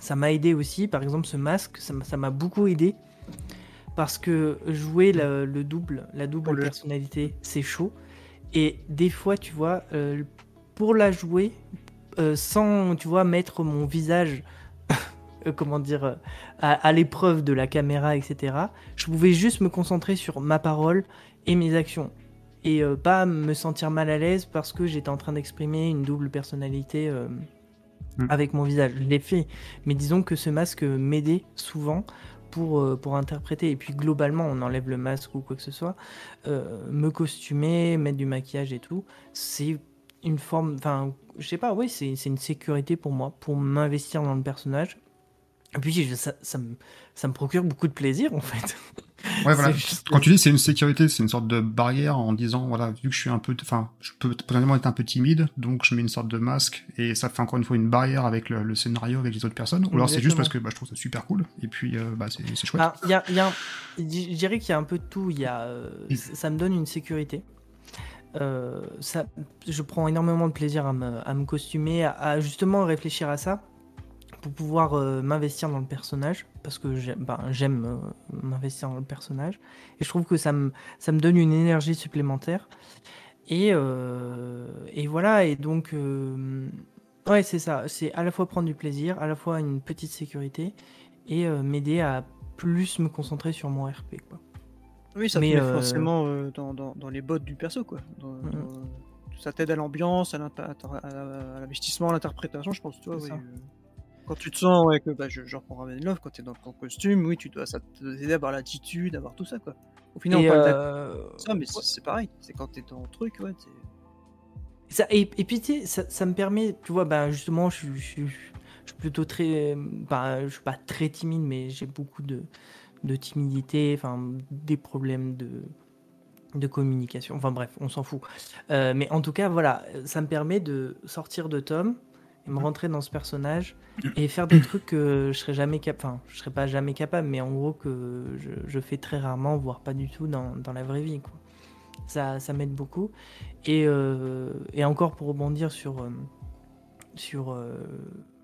ça m'a aidé aussi. Par exemple, ce masque, ça m'a- beaucoup aidé. Parce que jouer le, le double, la double personnalité, c'est chaud. Et des fois, tu vois, euh, pour la jouer, euh, sans, tu vois, mettre mon visage, euh, comment dire, à, à l'épreuve de la caméra, etc., je pouvais juste me concentrer sur ma parole et mes actions et pas me sentir mal à l'aise parce que j'étais en train d'exprimer une double personnalité euh, Mm. avec mon visage. Je l'ai fait, mais disons que ce masque m'aidait souvent pour, euh, pour interpréter. Et puis globalement, on enlève le masque ou quoi que ce soit, euh, me costumer, mettre du maquillage et tout, c'est une forme, enfin, je sais pas, oui, c'est une sécurité pour moi, pour m'investir dans le personnage. Et puis je- ça, ça, me, ça me procure beaucoup de plaisir en fait. Ouais, voilà. Juste- Quand tu dis c'est une sécurité, c'est une sorte de barrière en disant, voilà, vu que je suis un peu, enfin, je peux potentiellement être un peu timide, donc je mets une sorte de masque et ça fait encore une fois une barrière avec le, le scénario, avec les autres personnes. Ou alors c'est juste parce que bah, je trouve ça super cool et puis euh, bah, c'est chouette. Alors, y a, y a un- je dirais qu'il y a un peu de tout. Y a, euh, Oui. ça ça me donne une sécurité. Euh, ça, je prends énormément de plaisir à me, à me costumer, à, à justement réfléchir à ça pour pouvoir euh, m'investir dans le personnage parce que j'aime ben, j'aime, euh, m'investir dans le personnage et je trouve que ça me, ça me donne une énergie supplémentaire et, euh, et voilà et donc ouais c'est ça c'est à la fois prendre du plaisir à la fois une petite sécurité et m'aider à plus me concentrer sur mon RP quoi. Oui, ça Mais, te met forcément dans, dans, dans les bottes du perso, quoi. Dans- Ça t'aide à l'ambiance, à l'investissement, à l'interprétation, je pense, tu Quand tu te sens, ouais, que bah, je, je reprends Ravenloft, quand t'es dans ton costume, oui, tu dois, ça t'aider à avoir l'attitude, à avoir tout ça, quoi. Au final, Et, on parle euh, ça, mais c'est pareil. C'est quand t'es dans le truc, ouais. Ça, et, et puis, tu sais, ça, ça me permet, tu vois, ben, justement, je, suis- je, suis- je suis plutôt très. Ben, je suis pas très timide, mais j'ai beaucoup de, de timidité, enfin, des problèmes de, de communication. Enfin, bref, on s'en fout. Euh, mais en tout cas, voilà, ça me permet de sortir de Tom et me rentrer dans ce personnage et faire des trucs que je serais jamais capable, enfin, je serais pas jamais capable, mais en gros que je, je fais très rarement, voire pas du tout dans, dans la vraie vie. Quoi. Ça, ça m'aide beaucoup. Et, euh, et, encore pour rebondir sur, euh, sur euh,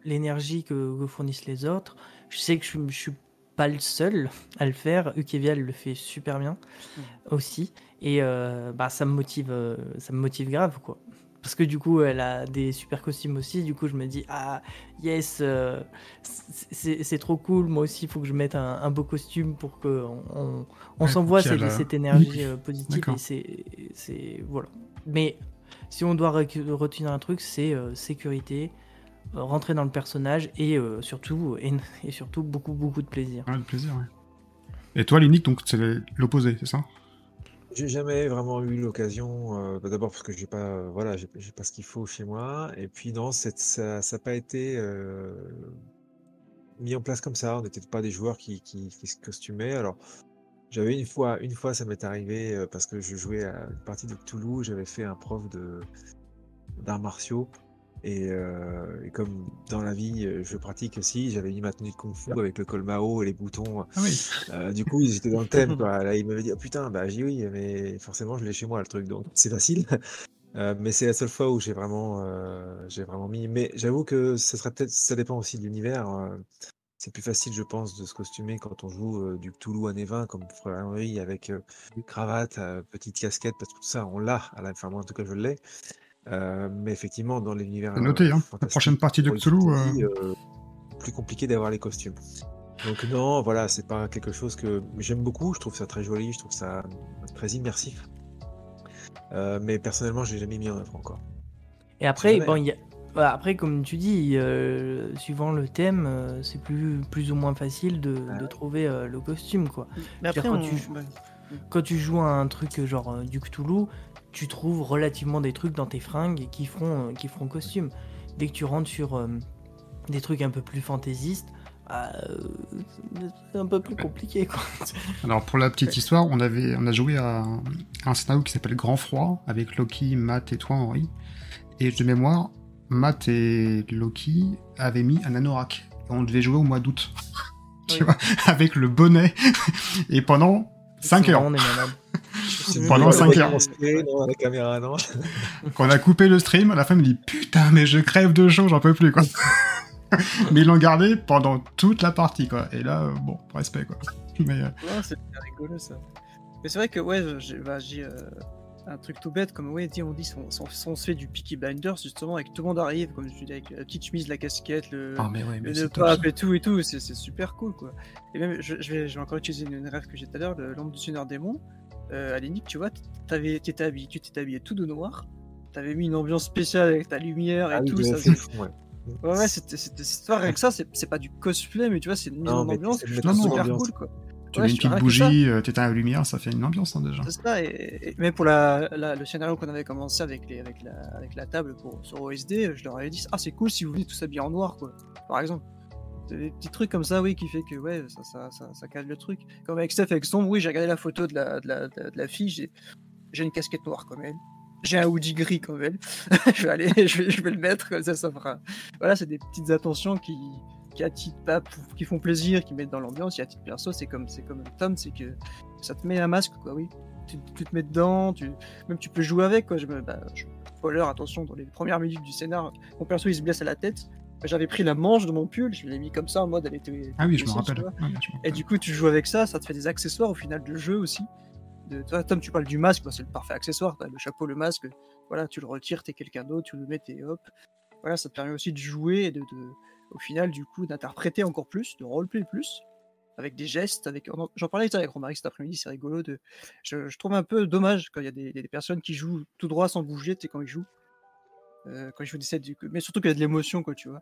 l'énergie que, que, fournissent les autres, je sais que je, je suis pas le seul à le faire. Ukevia le fait super bien mmh. aussi. Et bah, ça me motive, ça me motive grave quoi parce que du coup elle a des super costumes aussi. Du coup je me dis ah yes euh, c'est trop cool. Moi aussi il faut que je mette un, un beau costume pour que on, on, s'envoie cette, cette, énergie euh, positive. Et c'est voilà. Mais si on doit retenir un truc c'est euh, sécurité rentrer dans le personnage et surtout et, et, surtout beaucoup beaucoup de plaisir. Ouais, de plaisir ouais. et toi l'unique donc c'est l'opposé c'est ça? J'ai jamais vraiment eu l'occasion, euh, d'abord parce que j'ai pas, euh, voilà, j'ai pas ce qu'il faut chez moi et puis non, ça ça a pas été, euh, mis en place comme ça. On n'était pas des joueurs qui qui se costumaient. Alors, j'avais une fois une fois ça m'est arrivé, parce que je jouais à une partie de Cthulhu, j'avais fait un prof de d'arts martiaux et, euh, et, comme dans la vie, euh, je pratique aussi, j'avais mis ma tenue de kung fu avec le col Mao et les boutons. Ah oui. euh, du coup, ils étaient dans le thème. Quoi. Là, il m'avait dit, oh, putain, bah j'ai oui, mais forcément, je l'ai chez moi le truc, donc c'est facile. Euh, mais c'est la seule fois où j'ai vraiment, j'ai vraiment mis. Mais j'avoue que ça serait peut-être, ça dépend aussi de l'univers. c'est plus facile, je pense, de se costumer quand on joue du Cthulhu années 20, comme Frère Henry, avec cravate, petite casquette, parce que tout ça, on l'a. Enfin, moi, en tout cas, je l'ai. Euh, mais effectivement, dans l'univers. noté, hein. La prochaine partie de Cthulhu. Euh... Euh, plus compliqué d'avoir les costumes. Donc, non, voilà, c'est pas quelque chose que j'aime beaucoup. Je trouve ça très joli, je trouve ça très immersif. Euh, mais personnellement, je l'ai jamais mis en œuvre encore. Et après, bon, y a... Après, comme tu dis, euh, suivant le thème, euh, c'est plus, plus ou moins facile de, de trouver euh, le costume, quoi. Mais après, quand, on... tu, quand, tu, joues à un truc genre du Cthulhu, tu trouves relativement des trucs dans tes fringues qui feront, euh, qui feront costume. Dès que tu rentres sur euh, des trucs un peu plus fantaisistes, euh, c'est un peu plus compliqué. Quoi. Alors pour la petite histoire, on, avait, on a joué à, un scénario qui s'appelle Grand Froid avec Loki, Matt et toi Henri. Et de mémoire, Matt et Loki avaient mis un anorak. On devait jouer au mois d'août. Oui. Tu vois, avec le bonnet. Et pendant 5 heures. On est malade. Pendant 5 heures. Non, la caméra, non. Quand on a coupé le stream, la femme me dit Putain, mais je crève de chaud, j'en peux plus, quoi. mais ils l'ont gardé pendant toute la partie, quoi. Et là, euh, bon, respect, quoi. Mais, euh... ouais, c'est rigolo, ça. Mais c'est vrai que, ouais, j'ai bah, euh, un truc tout bête, comme, ouais, dit, on dit, si on, si on, se fait du Peaky Blinders, justement, avec tout le monde arrive, comme je dis, avec la petite chemise, la casquette, le, oh, mais ouais, mais le pape et tout, et tout, c'est super cool, quoi. Et même, je, je, vais, je vais encore utiliser une rêve que j'ai tout à l'heure, l'ombre du Seigneur Démon euh, à l'énigme, tu vois, t'étais habillé, tu t'étais habillé tout de noir, t'avais mis une ambiance spéciale avec ta lumière et ah, tout. Ça, fou, ouais. Ouais, ouais, c'était histoire rien que ça, c'est pas du cosplay, mais tu vois, c'est une mise en ambiance, je trouve super cool quoi. Tu ouais, mets une petite bougie, euh, t'éteins la lumière, ça fait une ambiance hein, déjà. C'est ça, et, et, même pour la, la, le scénario qu'on avait commencé avec, les, avec, la, avec la table pour, sur OSD, je leur avais dit Ah, c'est cool si vous voulez tous habiller en noir, quoi, par exemple. Des petits trucs comme ça, oui, qui fait que ouais, ça, ça, ça, ça calme le truc. Comme avec Steph avec Sombre, oui, j'ai regardé la photo de la, de la, de la fille, j'ai une casquette noire comme elle. J'ai un hoodie gris comme elle. je vais aller, je vais, je vais le mettre, comme ça, ça fera. Voilà, c'est des petites attentions qui, qui titre pas, qui font plaisir, qui mettent dans l'ambiance. Et à titre perso, c'est comme, c'est comme Tom, c'est que ça te met un masque, quoi, oui. Tu, tu, te mets dedans, tu, même tu peux jouer avec, quoi. Je me, bah, je, attention, dans les premières minutes du scénar, mon perso il se blesse à la tête. J'avais pris la manche de mon pull, je l'ai mis comme ça en mode elle était. Ah oui, je me rappelle. Et du coup, tu joues avec ça, ça te fait des accessoires au final de jeu aussi. De, toi, Tom, tu parles du masque, bah, c'est le parfait accessoire. As le chapeau, le masque, voilà, tu le retires, t'es quelqu'un d'autre, tu le mets et hop. Voilà, ça te permet aussi de jouer et de, de au final, du coup, d'interpréter encore plus, de roleplay plus, avec des gestes. avec J'en parlais avec Romaric cet après-midi, c'est rigolo. De... Je, je, trouve un peu dommage quand il y a des, des, personnes qui jouent tout droit sans bouger, tu sais, quand ils jouent. Euh, quand ils jouent des sets, du... mais surtout qu'il y a de l'émotion, quoi, tu vois.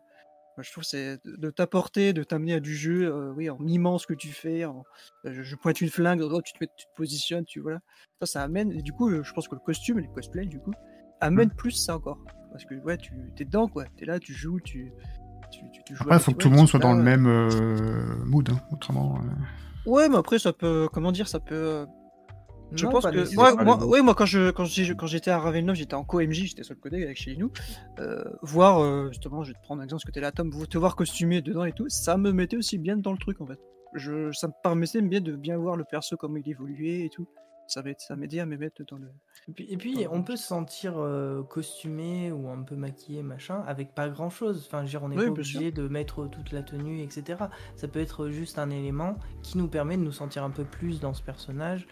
Moi, je trouve c'est de t'apporter, de t'amener à du jeu, euh, oui, en mimant ce que tu fais. En... Je, je, pointe une flingue, oh, tu, te mets, tu te positionnes, tu vois. Ça, ça amène. Et du coup, je pense que le costume, les cosplays, du coup, amènent mmh. plus ça encore. Parce que ouais, tu es dedans, quoi. Tu es là, tu joues, tu. tu, tu joues après, il faut que tout le monde soit dans le même euh, mood, hein, autrement. Euh... Ouais, mais après, ça peut. Comment dire Ça peut. Je Non, pense que moi, moi, oui, moi quand je quand j'étais à Ravenloft, j'étais en co-MJ, j'étais sur le codec avec chez nous. Euh, voir euh, justement, je vais te prendre un exemple, parce que t'es là, Tom, vous te voir costumé dedans et tout, ça me mettait aussi bien dans le truc en fait. Je, ça me permettait bien de bien voir le perso comment il évoluait et tout. Ça va être- ça m'aidait à me mettre dans le. Et puis, et puis, on peut se sentir euh, costumé ou un peu maquillé, machin, avec pas grand chose. Enfin, je veux dire, on n'est Oui, pas bien sûr. obligé de mettre toute la tenue, etc. Ça peut être juste un élément qui nous permet de nous sentir un peu plus dans ce personnage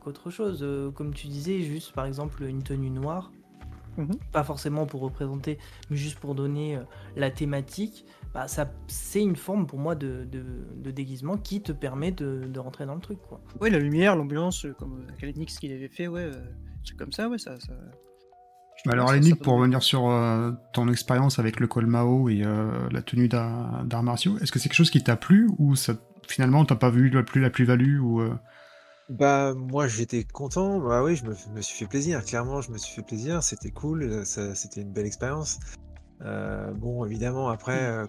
qu'autre chose. Euh, comme tu disais, juste par exemple une tenue noire, Mhm. pas forcément pour représenter, mais juste pour donner euh, la thématique. Bah, ça, c'est une forme pour moi de, de- de déguisement qui te permet de, de rentrer dans le truc, quoi. Ouais, la lumière, l'ambiance, euh, comme euh, Kalenix qu'il avait fait, ouais, euh, c'est comme ça, ouais, ça. ça... Bah alors, ça pour revenir sur euh, ton expérience avec le col Mao et euh, la tenue d'ar- d'arts martiaux, est-ce que c'est quelque chose qui t'a plu ou ça, finalement t'as pas vu la plus la plus-value ou euh, Bah moi j'étais content, bah oui je me, me suis fait plaisir, clairement je me suis fait plaisir, c'était cool, c'était une belle expérience. Euh, bon évidemment après euh,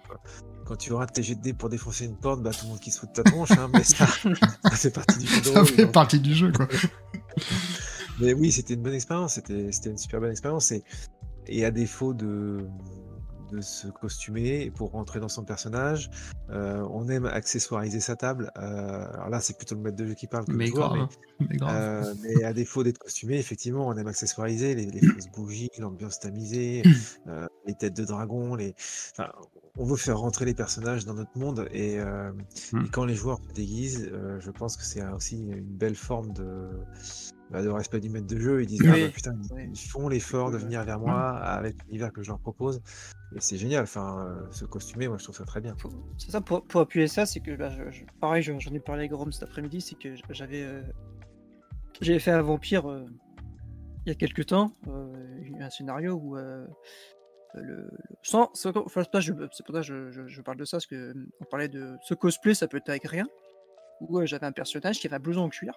quand, tu auras tes jets de dés pour défoncer une porte, bah tout le monde qui se fout de ta tronche, hein, mais ça, ça fait partie du jeu de ça fait donc. partie du jeu quoi. Mais oui c'était une bonne expérience, c'était c'était une super bonne expérience et, et à défaut de, de se costumer pour rentrer dans son personnage, euh, on aime accessoiriser sa table. euh, alors là c'est plutôt le maître de jeu qui parle que le Mais joueur, grave, mais grave. Euh, mais à défaut d'être costumé, effectivement, on aime accessoiriser les, les fausses bougies, l'ambiance tamisée, les têtes de dragon. Les... Enfin, on veut faire rentrer les personnages dans notre monde et, euh, Hmm. et quand les joueurs se déguisent, je pense que c'est aussi une belle forme de, de respect du maître de jeu. Ils disent ah, bah, putain, ils, font l'effort de venir vers moi avec l'univers que je leur propose et c'est génial. Enfin, euh, se costumer, moi je trouve ça très bien. C'est ça, pour, pour appuyer ça, c'est que, bah, je- je- pareil, j'en ai parlé avec Rome cet après-midi, c'est que j'avais euh, j'avais fait un vampire euh, il y a quelques temps, euh, un scénario où euh, le, le- sans, c'est pour ça que je, je- je parle de ça, parce que on parlait de ce cosplay, ça peut être avec rien, où euh, j'avais un personnage qui avait un blouson en cuir,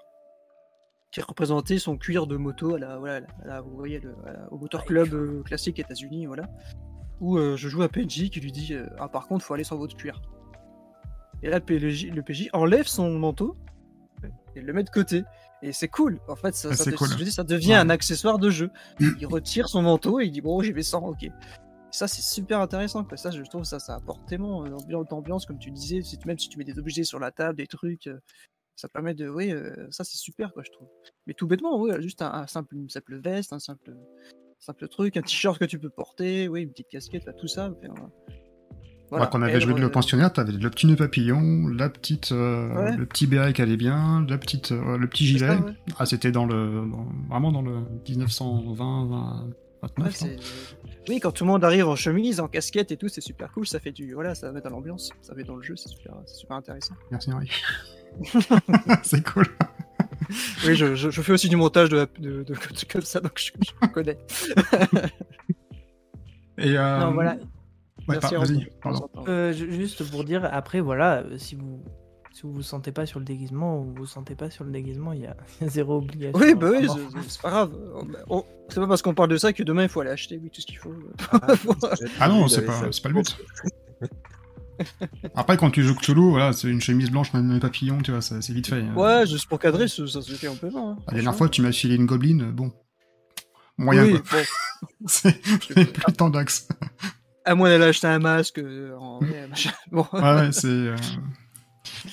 qui représentait son cuir de moto à la, voilà, à la- vous voyez, le- à la- au moteur club euh, classique États-Unis, voilà où euh, je joue un PNJ qui lui dit euh, Ah, par contre, faut aller sans votre cuir. Et là, le PNJ, le PJ enlève son manteau et le met de côté. Et c'est cool. En fait, ça, Ah, ça cool. je dis, ça devient Ouais. un accessoire de jeu. Mm. Il retire son manteau et il dit Bon, j'y vais sans, ok. Ça, c'est super intéressant. Quoi. Ça, je trouve ça, ça apporte tellement d'ambiance, comme tu disais. Si, même si tu mets des objets sur la table, des trucs, euh, ça permet de. Oui, euh, ça, c'est super, quoi, je trouve. Mais tout bêtement, oui, juste un, un simple, une simple veste, un simple simple truc, un t-shirt que tu peux porter, oui, une petite casquette, là, tout ça. Moi, quand on avait Et, joué de euh, le pensionnaire, t'avais le petit nœud papillon, la petite, euh, Ouais. le petit béret qui allait bien, la petite, euh, le petit gilet. ça, ouais. Ah, c'était dans le, dans- vraiment dans le 1920, 20, 29. Ouais, hein. Oui, quand tout le monde arrive en chemise, en casquette et tout, c'est super cool, ça fait du. Voilà, ça met dans l'ambiance, ça met dans le jeu, c'est super, c'est super intéressant. Merci Henri. c'est cool. Oui, je, je- je fais aussi du montage de, de, de- de- comme ça, donc je, je connais. Et euh, Non, voilà. Ouais, Merci, par-. Euh, ju- juste pour dire, après, voilà, euh, si vous si vous vous sentez pas sur le déguisement ou vous vous sentez pas sur le déguisement, il y a zéro obligation. Oui, bah oui, c'est- pas grave. On- C'est pas parce qu'on parle de ça que demain il faut aller acheter oui, tout ce qu'il faut. Ah non, c'est pas, pas le but. Après, quand tu joues Cthulhu, voilà, c'est une chemise blanche, même un papillon, tu vois, c'est vite fait. hein. Ouais, juste pour cadrer, ça, ça se fait amplement. Hein, La dernière fois, tu m'as filé une gobeline, bon. Moyen, oui, quoi. bon, C'est plus tant d'axe. à moins d'aller acheter un masque. euh, en... Bon. Ouais, c'est. euh,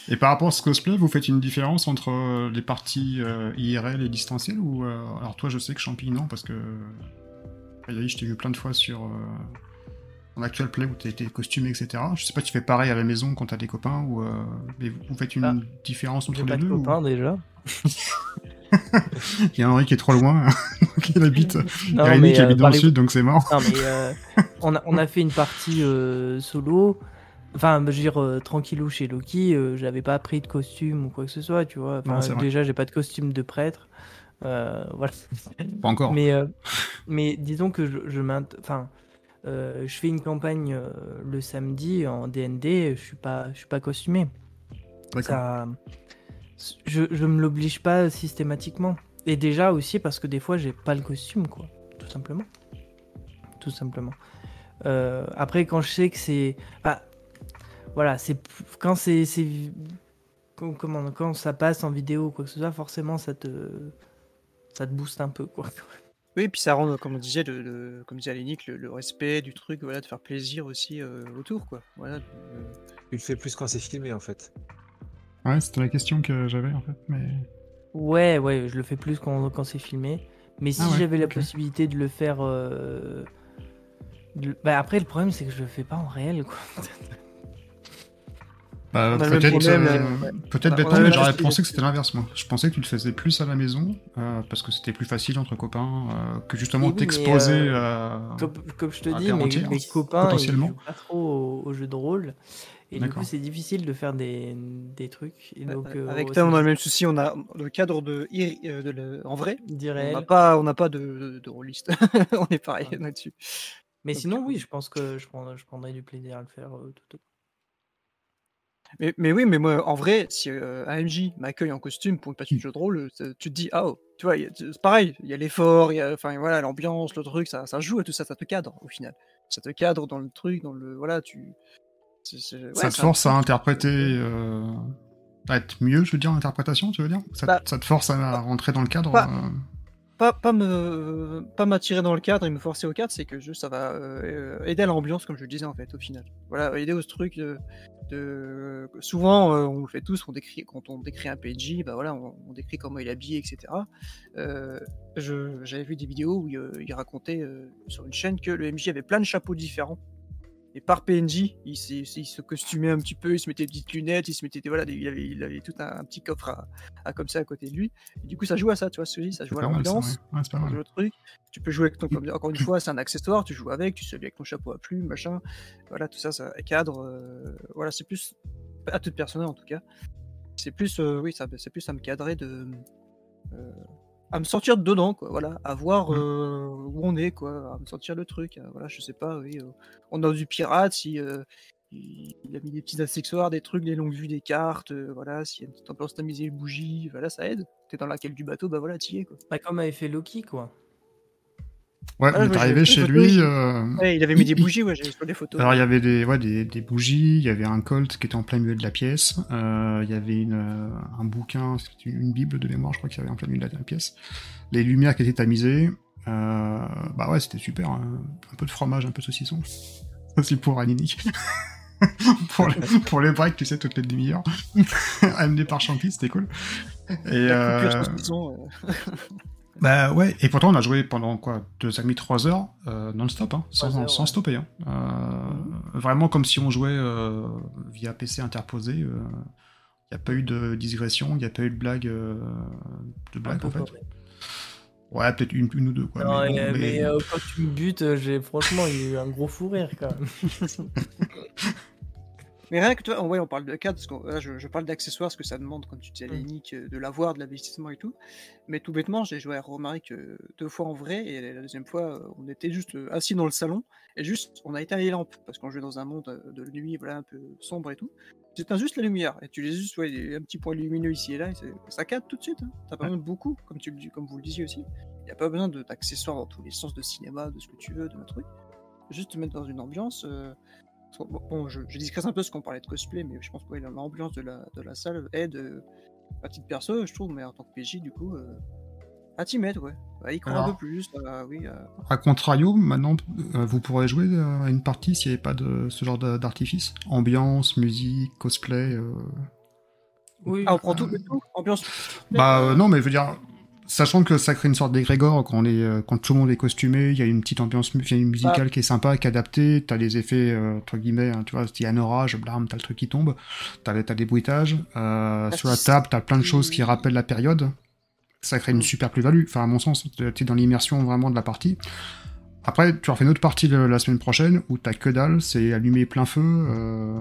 Et par rapport à ce cosplay, vous faites une différence entre euh, les parties euh, IRL et distancielles ou alors toi, je sais que Champi non parce que je t'ai vu plein de fois sur ton actual play où t'as été costumé, etc. Je sais pas, tu fais pareil à la maison quand t'as des copains ou euh, mais vous faites une Ah. différence entre les pas de deux ou- copain déjà. Il y a Henri qui est trop loin, donc il habite. Non, Rémi qui euh, habite dans le sud, donc c'est mort. Non, mais euh, on, a, on a fait une partie solo. Enfin, je veux dire, tranquillou chez Loki, j'avais pas pris de costume ou quoi que ce soit, tu vois. Enfin, Non, déjà, j'ai pas de costume de prêtre. Voilà. Pas encore. Mais, mais disons que je, je m'int- enfin, euh, je fais une campagne euh, le samedi en DND, je suis pas, je suis pas costumé. Ça, je, je me l'oblige pas systématiquement. Et déjà aussi parce que des fois j'ai pas le costume, quoi, tout simplement. Tout simplement. Euh, après, quand je sais que c'est, bah, voilà, c'est quand c'est, comment, quand ça passe en vidéo ou quoi que ce soit, forcément, ça te, ça te booste un peu, quoi. Oui, puis ça rend, comme on disait, le, le- comme disait Alénique, le, le respect du truc, voilà, de faire plaisir aussi euh, autour, quoi. Voilà. de- Tu le fais plus quand c'est filmé en fait. Ouais, c'était la question que j'avais en fait. Mais Ouais, ouais, je le fais plus quand, quand c'est filmé. Mais si Ah ouais, j'avais la possibilité de le faire. euh, de- Bah après, le problème, c'est que je le fais pas en réel, quoi. Bah, peut-être, euh, là, ouais. a bêtement, mais j'aurais pensé que c'était l'inverse, moi. Je pensais que tu le faisais plus à la maison, euh, parce que c'était plus facile entre copains, euh, que justement Oui, t'exposer. euh, euh, Comme, comme je te à dis, mes, entière, mes copains, ils potentiellement. jouent pas trop au, au jeu de rôle. Et du coup, c'est difficile de faire des, des trucs. Et donc, euh, Avec Tom, on a le même souci. On a le cadre de, ir- euh, de le- en vrai. On n'a pas, on n'a pas de, de, de rôliste. on est pareil Ouais. là-dessus. Mais Donc, sinon, euh, oui, je pense que je prendrais, je prendrais du plaisir à le faire. euh, tout, Mais, mais oui, mais moi, en vrai, si euh, AMJ m'accueille en costume pour une partie de jeu de rôle, euh, tu te dis, ah, oh, tu vois, c'est pareil, il y a l'effort, il y a, enfin voilà, l'ambiance, le truc, ça, ça joue et tout ça, ça te cadre au final. Ça te cadre dans le truc, dans le, voilà, tu. ouais, ça te force à interpréter, euh, à être mieux, je veux dire, en interprétation, tu veux dire? Ça, Bah, ça te force à rentrer dans le cadre. euh, Pas, me, pas m'attirer dans le cadre et me forcer au cadre, c'est que juste ça va euh, aider à l'ambiance, comme je le disais en fait, au final. Voilà, aider au truc de. souvent, euh, on le fait tous, on décrit, quand on décrit un PNJ, bah voilà, on, décrit comment il est habillé, etc. Euh, J'avais vu des vidéos où il, il racontait sur une chaîne que le MJ avait plein de chapeaux différents. Et par PNJ, il, se costumait un petit peu, il se mettait des petites lunettes, il se mettait voilà, des- il, avait, il avait tout un, un petit coffre à, à comme ça à côté de lui. Et du coup, ça joue à ça, tu vois ce que je dis, ça joue à ça, ouais. l'ambiance Ouais, mal. le truc. Tu peux jouer avec ton. comme- Encore une fois, c'est un accessoire, tu joues avec, tu s'habilles avec ton chapeau à plumes, machin. Voilà, tout ça, ça cadre. euh, voilà, c'est plus. À toute personne en tout cas. C'est plus. euh, oui, ça, c'est plus à me cadrer de. euh, à me sortir de dedans, quoi. Voilà, à voir Mm. euh, où on est, quoi. À me sortir le truc. euh, voilà, je sais pas, oui. euh, on a du pirate, si. euh, il il a mis des petits accessoires, des trucs, des longues vues des cartes, euh, voilà, s'il y a une petite ambiance tamisée, une bougie, voilà, ça aide. T'es dans laquelle du bateau, bah voilà, t'y es, quoi. Bah, comme avait fait Loki, quoi. Ouais, Ah, on est arrivé chez lui. euh, Ouais, il avait mis des bougies, ouais, j'avais sur des photos. Alors il y avait des, ouais, des, des bougies, il y avait un colt qui était en plein milieu de la pièce, euh, il y avait une, euh, un bouquin, une, une bible de mémoire, je crois qu'il y avait en plein milieu de la pièce. Les lumières qui étaient tamisées, euh, bah ouais, c'était super. hein. Un peu de fromage, un peu de saucisson. C'est pour Aninique. pour, les, pour les breaks, tu sais, toutes les demi-heures. Amené par Champi, c'était cool. Et, Bah ouais, et pourtant on a joué pendant quoi Deux amis, trois heures, euh, non-stop, hein, sans, heures, sans ouais. stopper. Hein. Euh, Vraiment comme si on jouait euh, via PC interposé. Il n'y a pas eu de digression, il n'y a pas eu de blague, de blague en fait. Ouais, peut-être une, une ou deux. Quoi, Non, mais bon, mais- mais, euh, quand tu me butes, j'ai franchement il y a eu un gros fou rire quand même. Mais rien que toi, ouais, on parle de cadre, parce que là, je, je parle d'accessoires, ce que ça demande, comme tu Mm. Lénique, euh, de l'avoir, de l'investissement et tout. Mais tout bêtement, j'ai joué à Romaric euh, deux fois en vrai, et la deuxième fois, euh, on était juste euh, assis dans le salon, et juste, on a éteint les lampes, parce qu'on jouait dans un monde euh, de nuit, voilà, un peu sombre et tout. J'éteins juste la lumière, et tu les juste, ouais, un petit point lumineux ici et là, et c'est- ça cadre tout de suite. Hein. T'as pas besoin de beaucoup, comme, tu, dis- comme vous le disiez aussi. Il n'y a pas besoin d'accessoires dans tous les sens de cinéma, de ce que tu veux, de un truc. Juste te mettre dans une ambiance. euh, Bon, je, je discrète un peu ce qu'on parlait de cosplay, mais je pense que ouais, l'ambiance de la, de la salle aide euh, à titre perso, je trouve, mais en tant que PJ, du coup, euh, à t'y mettre, ouais. À y croire un peu plus, à- oui. à- A contrario, maintenant, euh, vous pourrez jouer euh, à une partie s'il n'y avait pas de ce genre d'artifice. Ambiance, musique, cosplay. euh, Oui, Ah, on prend tout, Ambiance. Bah euh, non, mais je veux dire, sachant que ça crée une sorte d'égrégore quand, euh, quand tout le monde est costumé, il y a une petite ambiance il musicale qui est sympa, qui est adaptée, t'as les effets, euh, entre guillemets, hein, tu vois, s'il y a un orage, blam, t'as le truc qui tombe, t'as des bruitages, euh, sur la table, t'as plein de choses qui rappellent la période, ça crée une Mm. super plus-value, enfin à mon sens, t'es dans l'immersion vraiment de la partie. Après, tu refais une autre partie la semaine prochaine où t'as que dalle, c'est allumé plein feu. euh,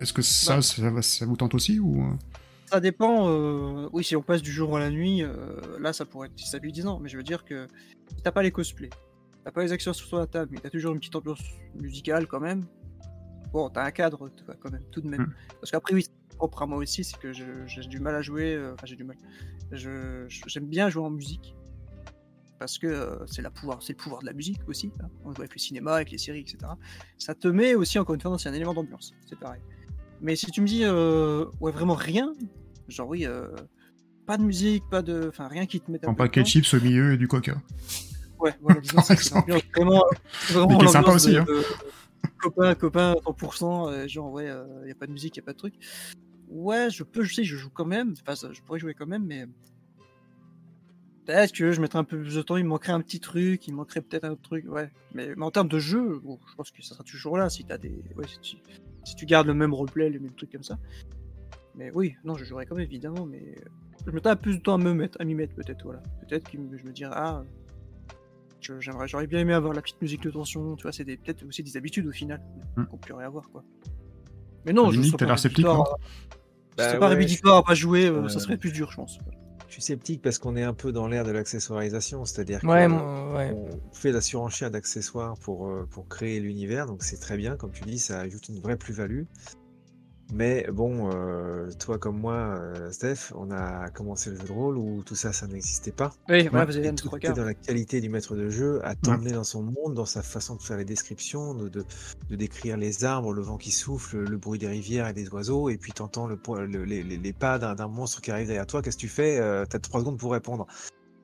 Est-ce que ça, ça, ça vous tente aussi ou? Ça dépend. euh, Oui, si on passe du jour à la nuit, euh, là, ça pourrait être déstabilisant. Mais je veux dire que si t'as pas les cosplays, t'as pas les actions sur la table, mais t'as toujours une petite ambiance musicale quand même. Bon, t'as un cadre quand même, tout de même. Mm. Parce qu'après, oui, c'est propre à moi aussi, c'est que j'ai du mal à jouer. euh, Enfin, j'ai du mal. J'aime bien jouer en musique. Parce que c'est la pouvoir, c'est le pouvoir de la musique aussi. hein. On joue avec le cinéma, avec les séries, etc. Ça te met aussi, encore une fois, c'est un élément d'ambiance. C'est pareil. Mais si tu me dis, euh, ouais, vraiment rien, genre oui, euh, pas de musique, pas de. Enfin, rien qui te mette un paquet de chips au milieu et du coca. Ouais, voilà, disons, c'est vraiment, vraiment qui est sympa aussi, de- hein. de copain, copain, 100%, euh, genre ouais, il y a pas de musique, y a pas de truc. Ouais, je peux, je sais, je joue quand même, enfin, je pourrais jouer quand même, mais peut-être que je mettrais un peu plus de temps, il me manquerait un petit truc, il me manquerait peut-être un autre truc, ouais. Mais, mais en termes de jeu, bon, je pense que ça sera toujours là si t'as des, ouais, si tu, si tu gardes le même roleplay, le même truc comme ça. Mais oui, non, je jouerai quand même évidemment, mais je mettrais un peu plus de temps à me mettre, à m'y mettre peut-être, voilà. Peut-être que je me dirais, ah, je- j'aimerais, j'aurais bien aimé avoir la petite musique de tension, tu vois, c'est des- peut-être aussi des habitudes au final Hmm. qu'on pourrait avoir, quoi. Mais non, À la je limite, t'as pas l'air sceptique, non à- Bah je serais pas rédhibitoire à pas jouer, euh, Euh, ça serait plus dur, je pense. Je suis sceptique parce qu'on est un peu dans l'ère de l'accessoirisation, c'est-à-dire Ouais, que moi, ouais. on fait la surenchère d'accessoires pour, euh, pour créer l'univers, donc c'est très bien, comme tu dis, ça ajoute une vraie plus-value. Mais bon, euh, toi comme moi, euh, Steph, on a commencé le jeu de rôle où tout ça, ça n'existait pas. Oui, voilà, vous avez tout était dans la qualité du maître de jeu, à t'emmener dans son monde, dans sa façon de faire les descriptions, de, de, de décrire les arbres, le vent qui souffle, le bruit des rivières et des oiseaux, et puis t'entends le, le- les, les- les pas d'un monstre qui arrive derrière toi. Qu'est-ce que tu fais? Euh, T'as trois secondes pour répondre.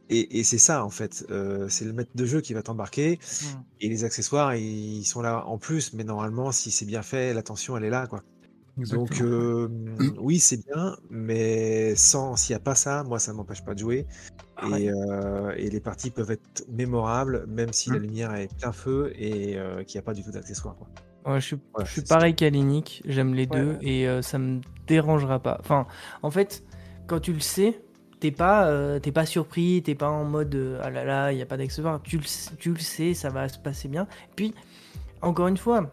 Et, et c'est ça en fait, euh, c'est le maître de jeu qui va t'embarquer, Hmm. et les accessoires ils sont là en plus, mais normalement si c'est bien fait, l'attention elle est là quoi. Donc euh, oui c'est bien, mais sans s'il n'y a pas ça, moi ça ne m'empêche pas de jouer. Et, euh, et les parties peuvent être mémorables, même si la Mm. lumière est plein feu et euh, qu'il n'y a pas du tout d'accessoires. quoi. Ouais, je suis, Voilà, je suis pareil qu'Alinic, j'aime les Ouais, deux ouais. et euh, ça me dérangera pas. Enfin, en fait, quand tu le sais, t'es pas, euh, t'es pas surpris, t'es pas en mode euh, ah là là, il y a pas d'accessoires. Tu le, sais- tu le sais, ça va se passer bien. Puis, encore une fois,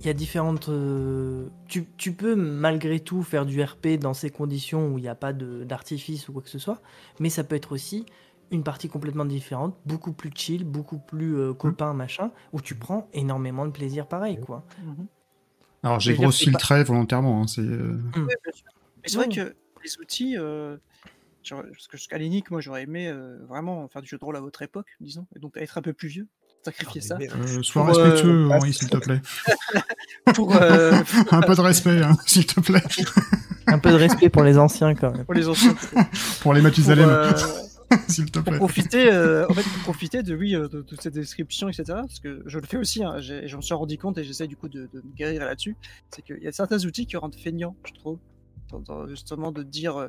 il y a différentes. euh, tu, tu peux malgré tout faire du RP dans ces conditions où il n'y a pas de- d'artifice ou quoi que ce soit, mais ça peut être aussi une partie complètement différente, beaucoup plus chill, beaucoup plus euh, copain, machin, où tu prends énormément de plaisir pareil, quoi. Mhm. Alors je j'ai grossi le trait volontairement. hein, c'est, euh, Ouais, bien sûr. Mais c'est vrai Ouais. que les outils, euh, genre, parce que jusqu'à l'Inic, moi j'aurais aimé euh, vraiment faire du jeu de rôle à votre époque, disons, et donc être un peu plus vieux, sacrifier Ah, ça. euh, sois Pour, euh, respectueux, Henri, s'il te plaît. pour, euh, Un peu de respect, hein, s'il te plaît. Un peu de respect pour les anciens, quand même. pour les anciens. Pour les pour, Mathusalem, euh, s'il te pour plaît. profiter, euh, en fait, pour profiter de oui, euh, de toutes ces descriptions, etc. Parce que je le fais aussi, hein, j'en suis rendu compte et j'essaie du coup de, de me guérir là-dessus. C'est qu'il y a certains outils qui rendent feignant, je trouve. Dans- dans- justement de dire euh,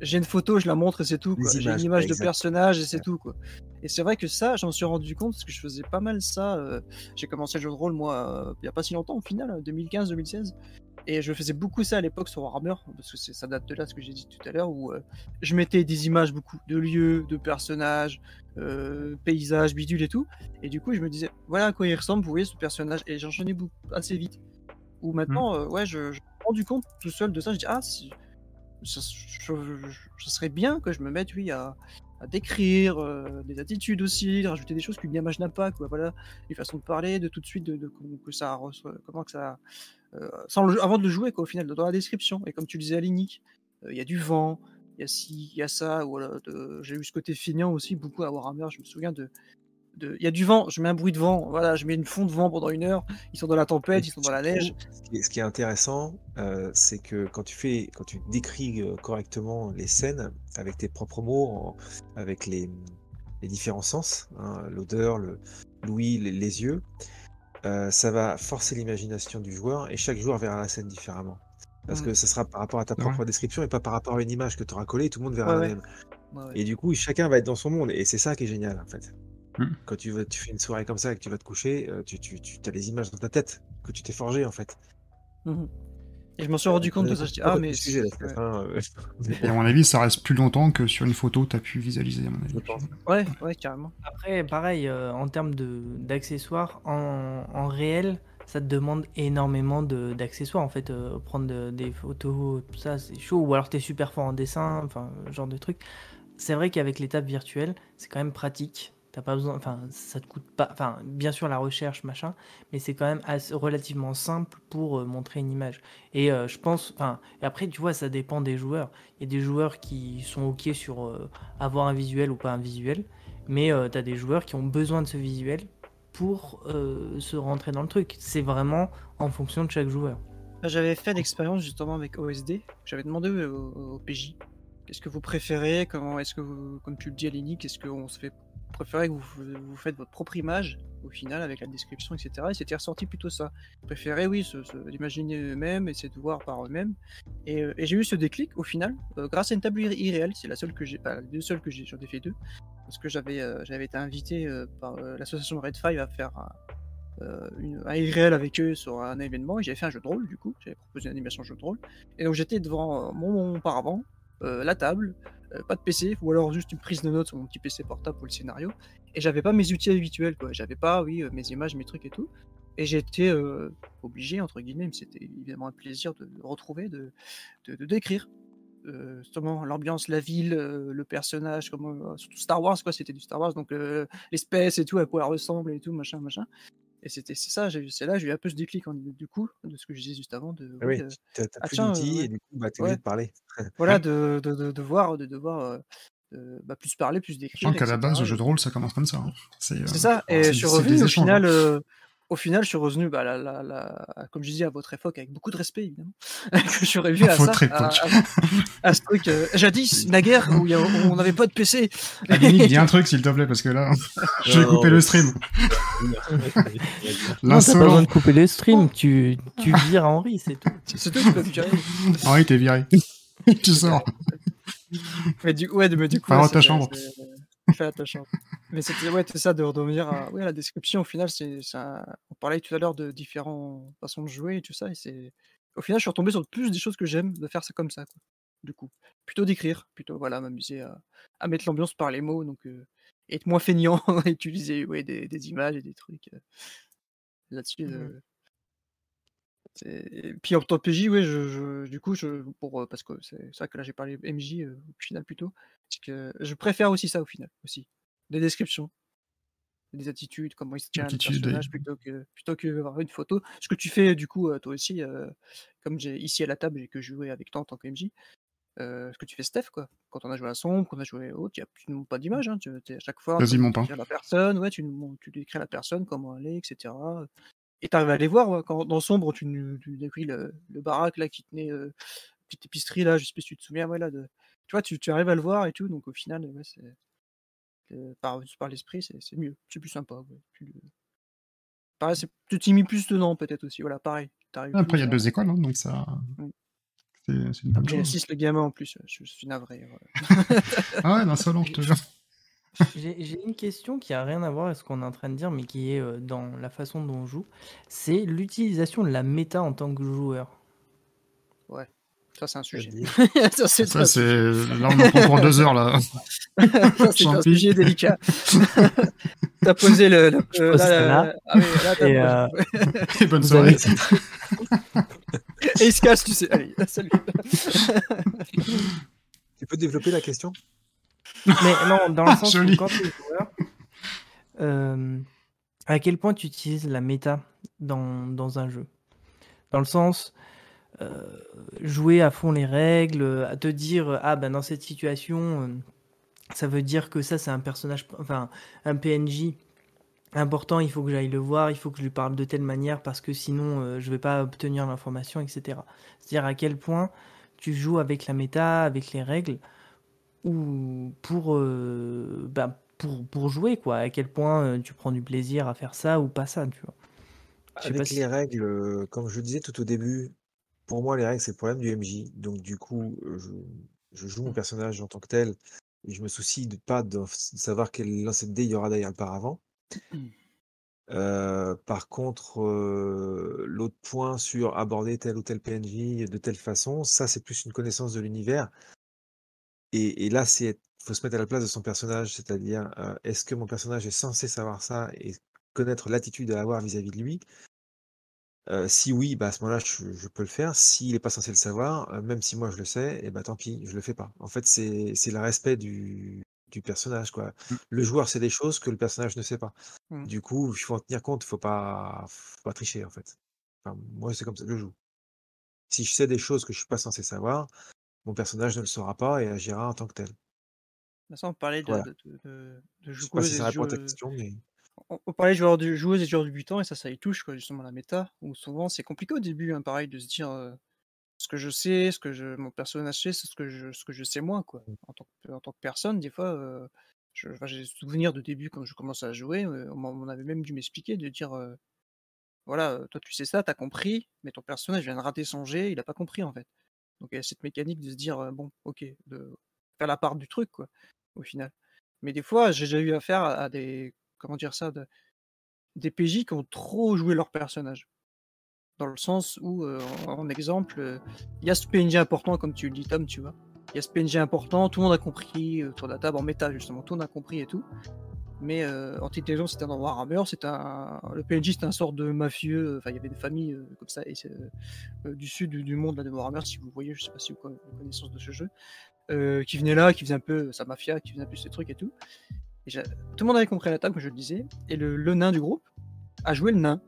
j'ai une photo, je la montre et c'est tout. J'ai une image de personnage et c'est Ouais. tout. Quoi. Et c'est vrai que ça, j'en suis rendu compte parce que je faisais pas mal ça. euh, j'ai commencé le jeu de rôle, moi, euh, il y a pas si longtemps au final, 2015-2016. Et je faisais beaucoup ça à l'époque sur Warhammer, parce que ça date de là, ce que j'ai dit tout à l'heure, où euh, je mettais des images beaucoup de lieux, de personnages, euh, paysages, bidules et tout. Et du coup, je me disais, voilà à quoi il ressemble, vous voyez, ce personnage. Et j'enchaînais beaucoup, assez vite. Ou maintenant, euh, ouais, je, rendu compte tout seul de ça. Je dis, ah, ça, serait bien que je me mette, oui, à, décrire euh, des attitudes aussi, de rajouter des choses qu'une image n'a pas, quoi. Voilà, les façons de parler, de tout de suite, de, ça comment que ça. euh, sans le- avant de le jouer, quoi, au final, dans la description. Et comme tu le disais à l'inique, il y a du vent, il y a ci, il y a ça. Voilà, j'ai eu ce côté feignant aussi, beaucoup à Warhammer. Je me souviens de. De- Il y a du vent, je mets un bruit de vent, voilà, je mets une fond de vent pendant une heure. Ils sont dans la tempête, ils sont dans la neige. Ce qui est- intéressant, euh, c'est que quand tu fais, quand tu décris euh, correctement les scènes avec tes propres mots, en- avec les, les différents sens, hein, l'odeur, le l'ouïe, les, les yeux, euh, ça va forcer l'imagination du joueur et chaque joueur verra la scène différemment. Parce que ce sera par rapport à ta Ouais. propre description et pas par rapport à une image que tu auras collée, tout le monde verra Ouais, la ouais. même. Ouais, ouais. Et du coup, chacun va être dans son monde et c'est ça qui est génial en fait. Quand tu, vas- tu fais une soirée comme ça et que tu vas te coucher, euh, tu, tu, tu as les images dans ta tête que tu t'es forgé en fait. Mhm. Et je m'en suis rendu compte de ça. Je dis, ah, mais. sujet, là, ouais. Hein, euh, Et à mon avis, ça reste plus longtemps que sur une photo, tu as pu visualiser, à mon avis. Ouais, ouais, carrément. Après, pareil, euh, en termes de- d'accessoires, en, en réel, ça te demande énormément de- d'accessoires. En fait, euh, prendre de- des photos, tout ça, c'est chaud. Ou alors, tu es super fort en dessin, enfin, ce genre de truc. C'est vrai qu'avec l'étape virtuelle, c'est quand même pratique. T'as pas besoin, enfin, ça te coûte pas, enfin, bien sûr la recherche, machin, mais c'est quand même assez- relativement simple pour euh, montrer une image. Et euh, je pense, enfin, après, tu vois, ça dépend des joueurs. Il y a des joueurs qui sont ok sur euh, avoir un visuel ou pas un visuel, mais tu as des joueurs qui ont besoin de ce visuel pour se rentrer dans le truc. C'est vraiment en fonction de chaque joueur. J'avais fait l'expérience justement avec OSD. J'avais demandé au, PJ qu'est-ce que vous préférez, comment est-ce que vous, comme tu le dis Alénie, qu'est-ce qu'on se fait préférer que vous, vous faites votre propre image au final avec la description, etc. Et c'était ressorti plutôt ça. Préférer, oui, se, se- eux-mêmes, essayer de voir par eux-mêmes. Et, euh, j'ai eu ce déclic au final, euh, grâce à une table irré- irréelle. C'est la seule que j'ai, les deux seules que j'ai, j'en ai fait deux. Parce que j'avais, euh, j'avais été invité par l'association Red Five à faire un, une, un irréel avec eux sur un événement. Et j'avais fait un jeu de rôle, du coup. J'avais proposé une animation jeu de rôle. Et donc j'étais devant mon, mon paravent, la table, euh, pas de PC, ou alors juste une prise de notes sur mon petit PC portable pour le scénario. Et j'avais pas mes outils habituels, quoi. J'avais pas, oui, euh, mes images, mes trucs et tout. Et j'étais euh, obligé, entre guillemets, c'était évidemment un plaisir de, retrouver, de, de, décrire. euh, justement l'ambiance, la ville, euh, le personnage, comment, euh, surtout Star Wars, quoi, c'était du Star Wars, donc euh, l'espèce et tout, à quoi elle ressemble et tout, machin, machin. Et c'était c'est ça, j'ai- c'est là, j'ai eu un peu ce déclic en- du coup, de ce que je disais juste avant, de, Ah oui, oui, euh, tu as, ah plus euh, d'outils ouais. et du coup, bah, tu es Ouais. obligé de parler. voilà, de, de, de, de voir, de devoir euh, bah, plus parler, plus décrire. Sachant qu'à la base, le jeu de rôle, ça commence comme ça. hein. C'est euh, C'est ça, et c'est- je suis c'est revenu au échanges, final, hein. euh, au final, je suis revenu, bah, la, la, la- comme je disais à votre époque, avec beaucoup de respect évidemment, que je suis revu à Votre ça, à, à- à ce truc euh, jadis, naguère, où, il y a- où on n'avait pas de PC. Dis un truc, s'il te plaît, parce que là, je vais couper le stream. Non, t'as pas L'insolent. besoin de couper le stream, tu, tu vires Henri, c'est tout. C'est tout, tu peux me dire. Henri, t'es viré. tu sors. Mais du, ouais, mais du coup, dans ta chambre. Fais. Mais c'était ouais, c'est ça de revenir à, ouais, à la description. Au final, c'est ça. On parlait tout à l'heure de différentes façons de jouer et tout ça. Et c'est au final, je suis retombé sur plus des choses que j'aime de faire ça comme ça. Quoi. Du coup, plutôt d'écrire, plutôt voilà, m'amuser à, à mettre l'ambiance par les mots, donc euh, être moins feignant, utiliser ouais, des, des images et des trucs euh, là-dessus. Euh, c'est- et puis en tant que PJ, ouais, je, je- du coup, je, pour, euh, parce que c'est vrai que là j'ai parlé MJ euh, au final plutôt, c'est que je préfère aussi ça au final, aussi. Des descriptions, des attitudes, comment il se tient le personnage oui. plutôt que plutôt que avoir une photo. Ce que tu fais du coup euh, toi aussi, euh, comme j'ai ici à la table et que je jouais avec toi en tant que MJ, euh, ce que tu fais Steph quoi. Quand on a joué à sombre, quand on a joué autre, il y a tu ne montres pas d'image, hein, tu, à chaque fois pas. décrire la personne, ouais, tu, tu décris la personne, comment elle est, etc. Et tu arrives à les voir ouais, quand dans sombre tu, tu décris le, le baraque là qui tenait euh, petite épicerie là, je sais pas si tu te souviens, ouais, là, de... tu vois, tu, tu arrives à le voir et tout, donc au final, ouais, euh, par, par l'esprit, c'est mieux, c'est plus sympa. Ouais. Euh, Pareil, tu t'y mis plus dedans peut-être aussi, voilà, pareil. Après, il y a deux écoles, hein, donc ça. Mm. C'est c'est une bonne Et chose. Assis, le gamin en plus, je, je suis navré. Ah ouais, l'insolent, je te jure. J'ai j'ai une question qui a rien à voir avec ce qu'on est en train de dire, mais qui est euh, dans la façon dont on joue. C'est l'utilisation de la méta en tant que joueur. Ça, c'est un sujet. Ça, c'est Ça, un c'est. sujet. Là, on en prend pour deux heures, là. Ça, c'est un Champi. sujet délicat. T'as posé le. le- Je euh, pose là, ah oui, là, t'as Et, posé. Et bonne Vous soirée. avez- Et il se casse, tu sais. Allez, salut. Tu peux développer la question? Mais non, dans le sens où quand tu es joueur, euh, à quel point tu utilises la méta dans, dans un jeu? Dans le sens, euh, jouer à fond les règles, à te dire, ah ben dans cette situation, euh, ça veut dire que ça c'est un personnage, enfin un PNJ important, il faut que j'aille le voir, il faut que je lui parle de telle manière parce que sinon euh, je vais pas obtenir l'information, etc. C'est-à-dire à quel point tu joues avec la méta, avec les règles, ou pour, euh, bah, pour, pour jouer, quoi. À quel point euh, tu prends du plaisir à faire ça ou pas ça, tu vois. Je sais Avec pas si- les règles, euh, comme je le disais tout au début, pour moi, les règles, c'est le problème du MJ. Donc, du coup, euh, je, je joue mon Mm. personnage en tant que tel et je me soucie de pas de, savoir quel lancer de dés il y aura derrière le paravent. Mm. Euh, par contre, euh, l'autre point sur aborder tel ou tel PNJ de telle façon, ça, c'est plus une connaissance de l'univers. Et, et là, c'est faut se mettre à la place de son personnage, c'est-à-dire, euh, est-ce que mon personnage est censé savoir ça et connaître l'attitude à avoir vis-à-vis de lui? Euh, si oui, bah à ce moment-là, je, je peux le faire. S'il n'est pas censé le savoir, euh, même si moi je le sais, et bah tant pis, je le fais pas. En fait, c'est c'est le respect du, du personnage, quoi. Mm. Le joueur sait des choses que le personnage ne sait pas. Mm. Du coup, il faut en tenir compte, il faut pas, faut pas tricher, en fait. Enfin, moi, c'est comme ça que je joue. Si je sais des choses que je suis pas censé savoir, mon personnage ne le saura pas et agira en tant que tel. Ça, on parlait de, Voilà. de, si joueuses et joueurs- question, mais on, on parlait de joueurs de joueuses et joueurs débutants, et ça, ça y touche, quoi, justement, la méta, où souvent c'est compliqué au début, hein, pareil, de se dire euh, ce que je sais, ce que je, mon personnage sait, c'est ce que je, ce que je sais moi, quoi. En tant que, en tant que personne, des fois, euh, j'ai des souvenirs de début quand je commençais à jouer, euh, on, avait même dû m'expliquer, de dire euh, voilà, toi tu sais ça, t'as compris, mais ton personnage vient de rater son jet, il a pas compris en fait. Donc il y a cette mécanique de se dire bon, ok, de faire la part du truc, quoi, au final. Mais des fois, j'ai déjà eu affaire à, des, comment dire ça, de- des PJ qui ont trop joué leur personnage. Dans le sens où, en, exemple, il y a ce PNJ important, comme tu le dis, Tom, tu vois. Il y a ce PNJ important, tout le monde a compris, euh, autour de la table, en méta justement, tout le monde a compris et tout. Mais euh, Anti-Intelligence, c'était dans Warhammer, c'était un... le PNJ, c'était un sort de mafieux, euh, enfin, il y avait des familles euh, comme ça, et euh, du sud du, monde là, de Warhammer, si vous voyez, je sais pas si vous avez connaissance de ce jeu, qui venait là, qui faisait un peu sa mafia, qui faisait un peu ces trucs et tout. Tout le monde avait compris à la table, comme je le disais, et le, nain du groupe a joué le nain,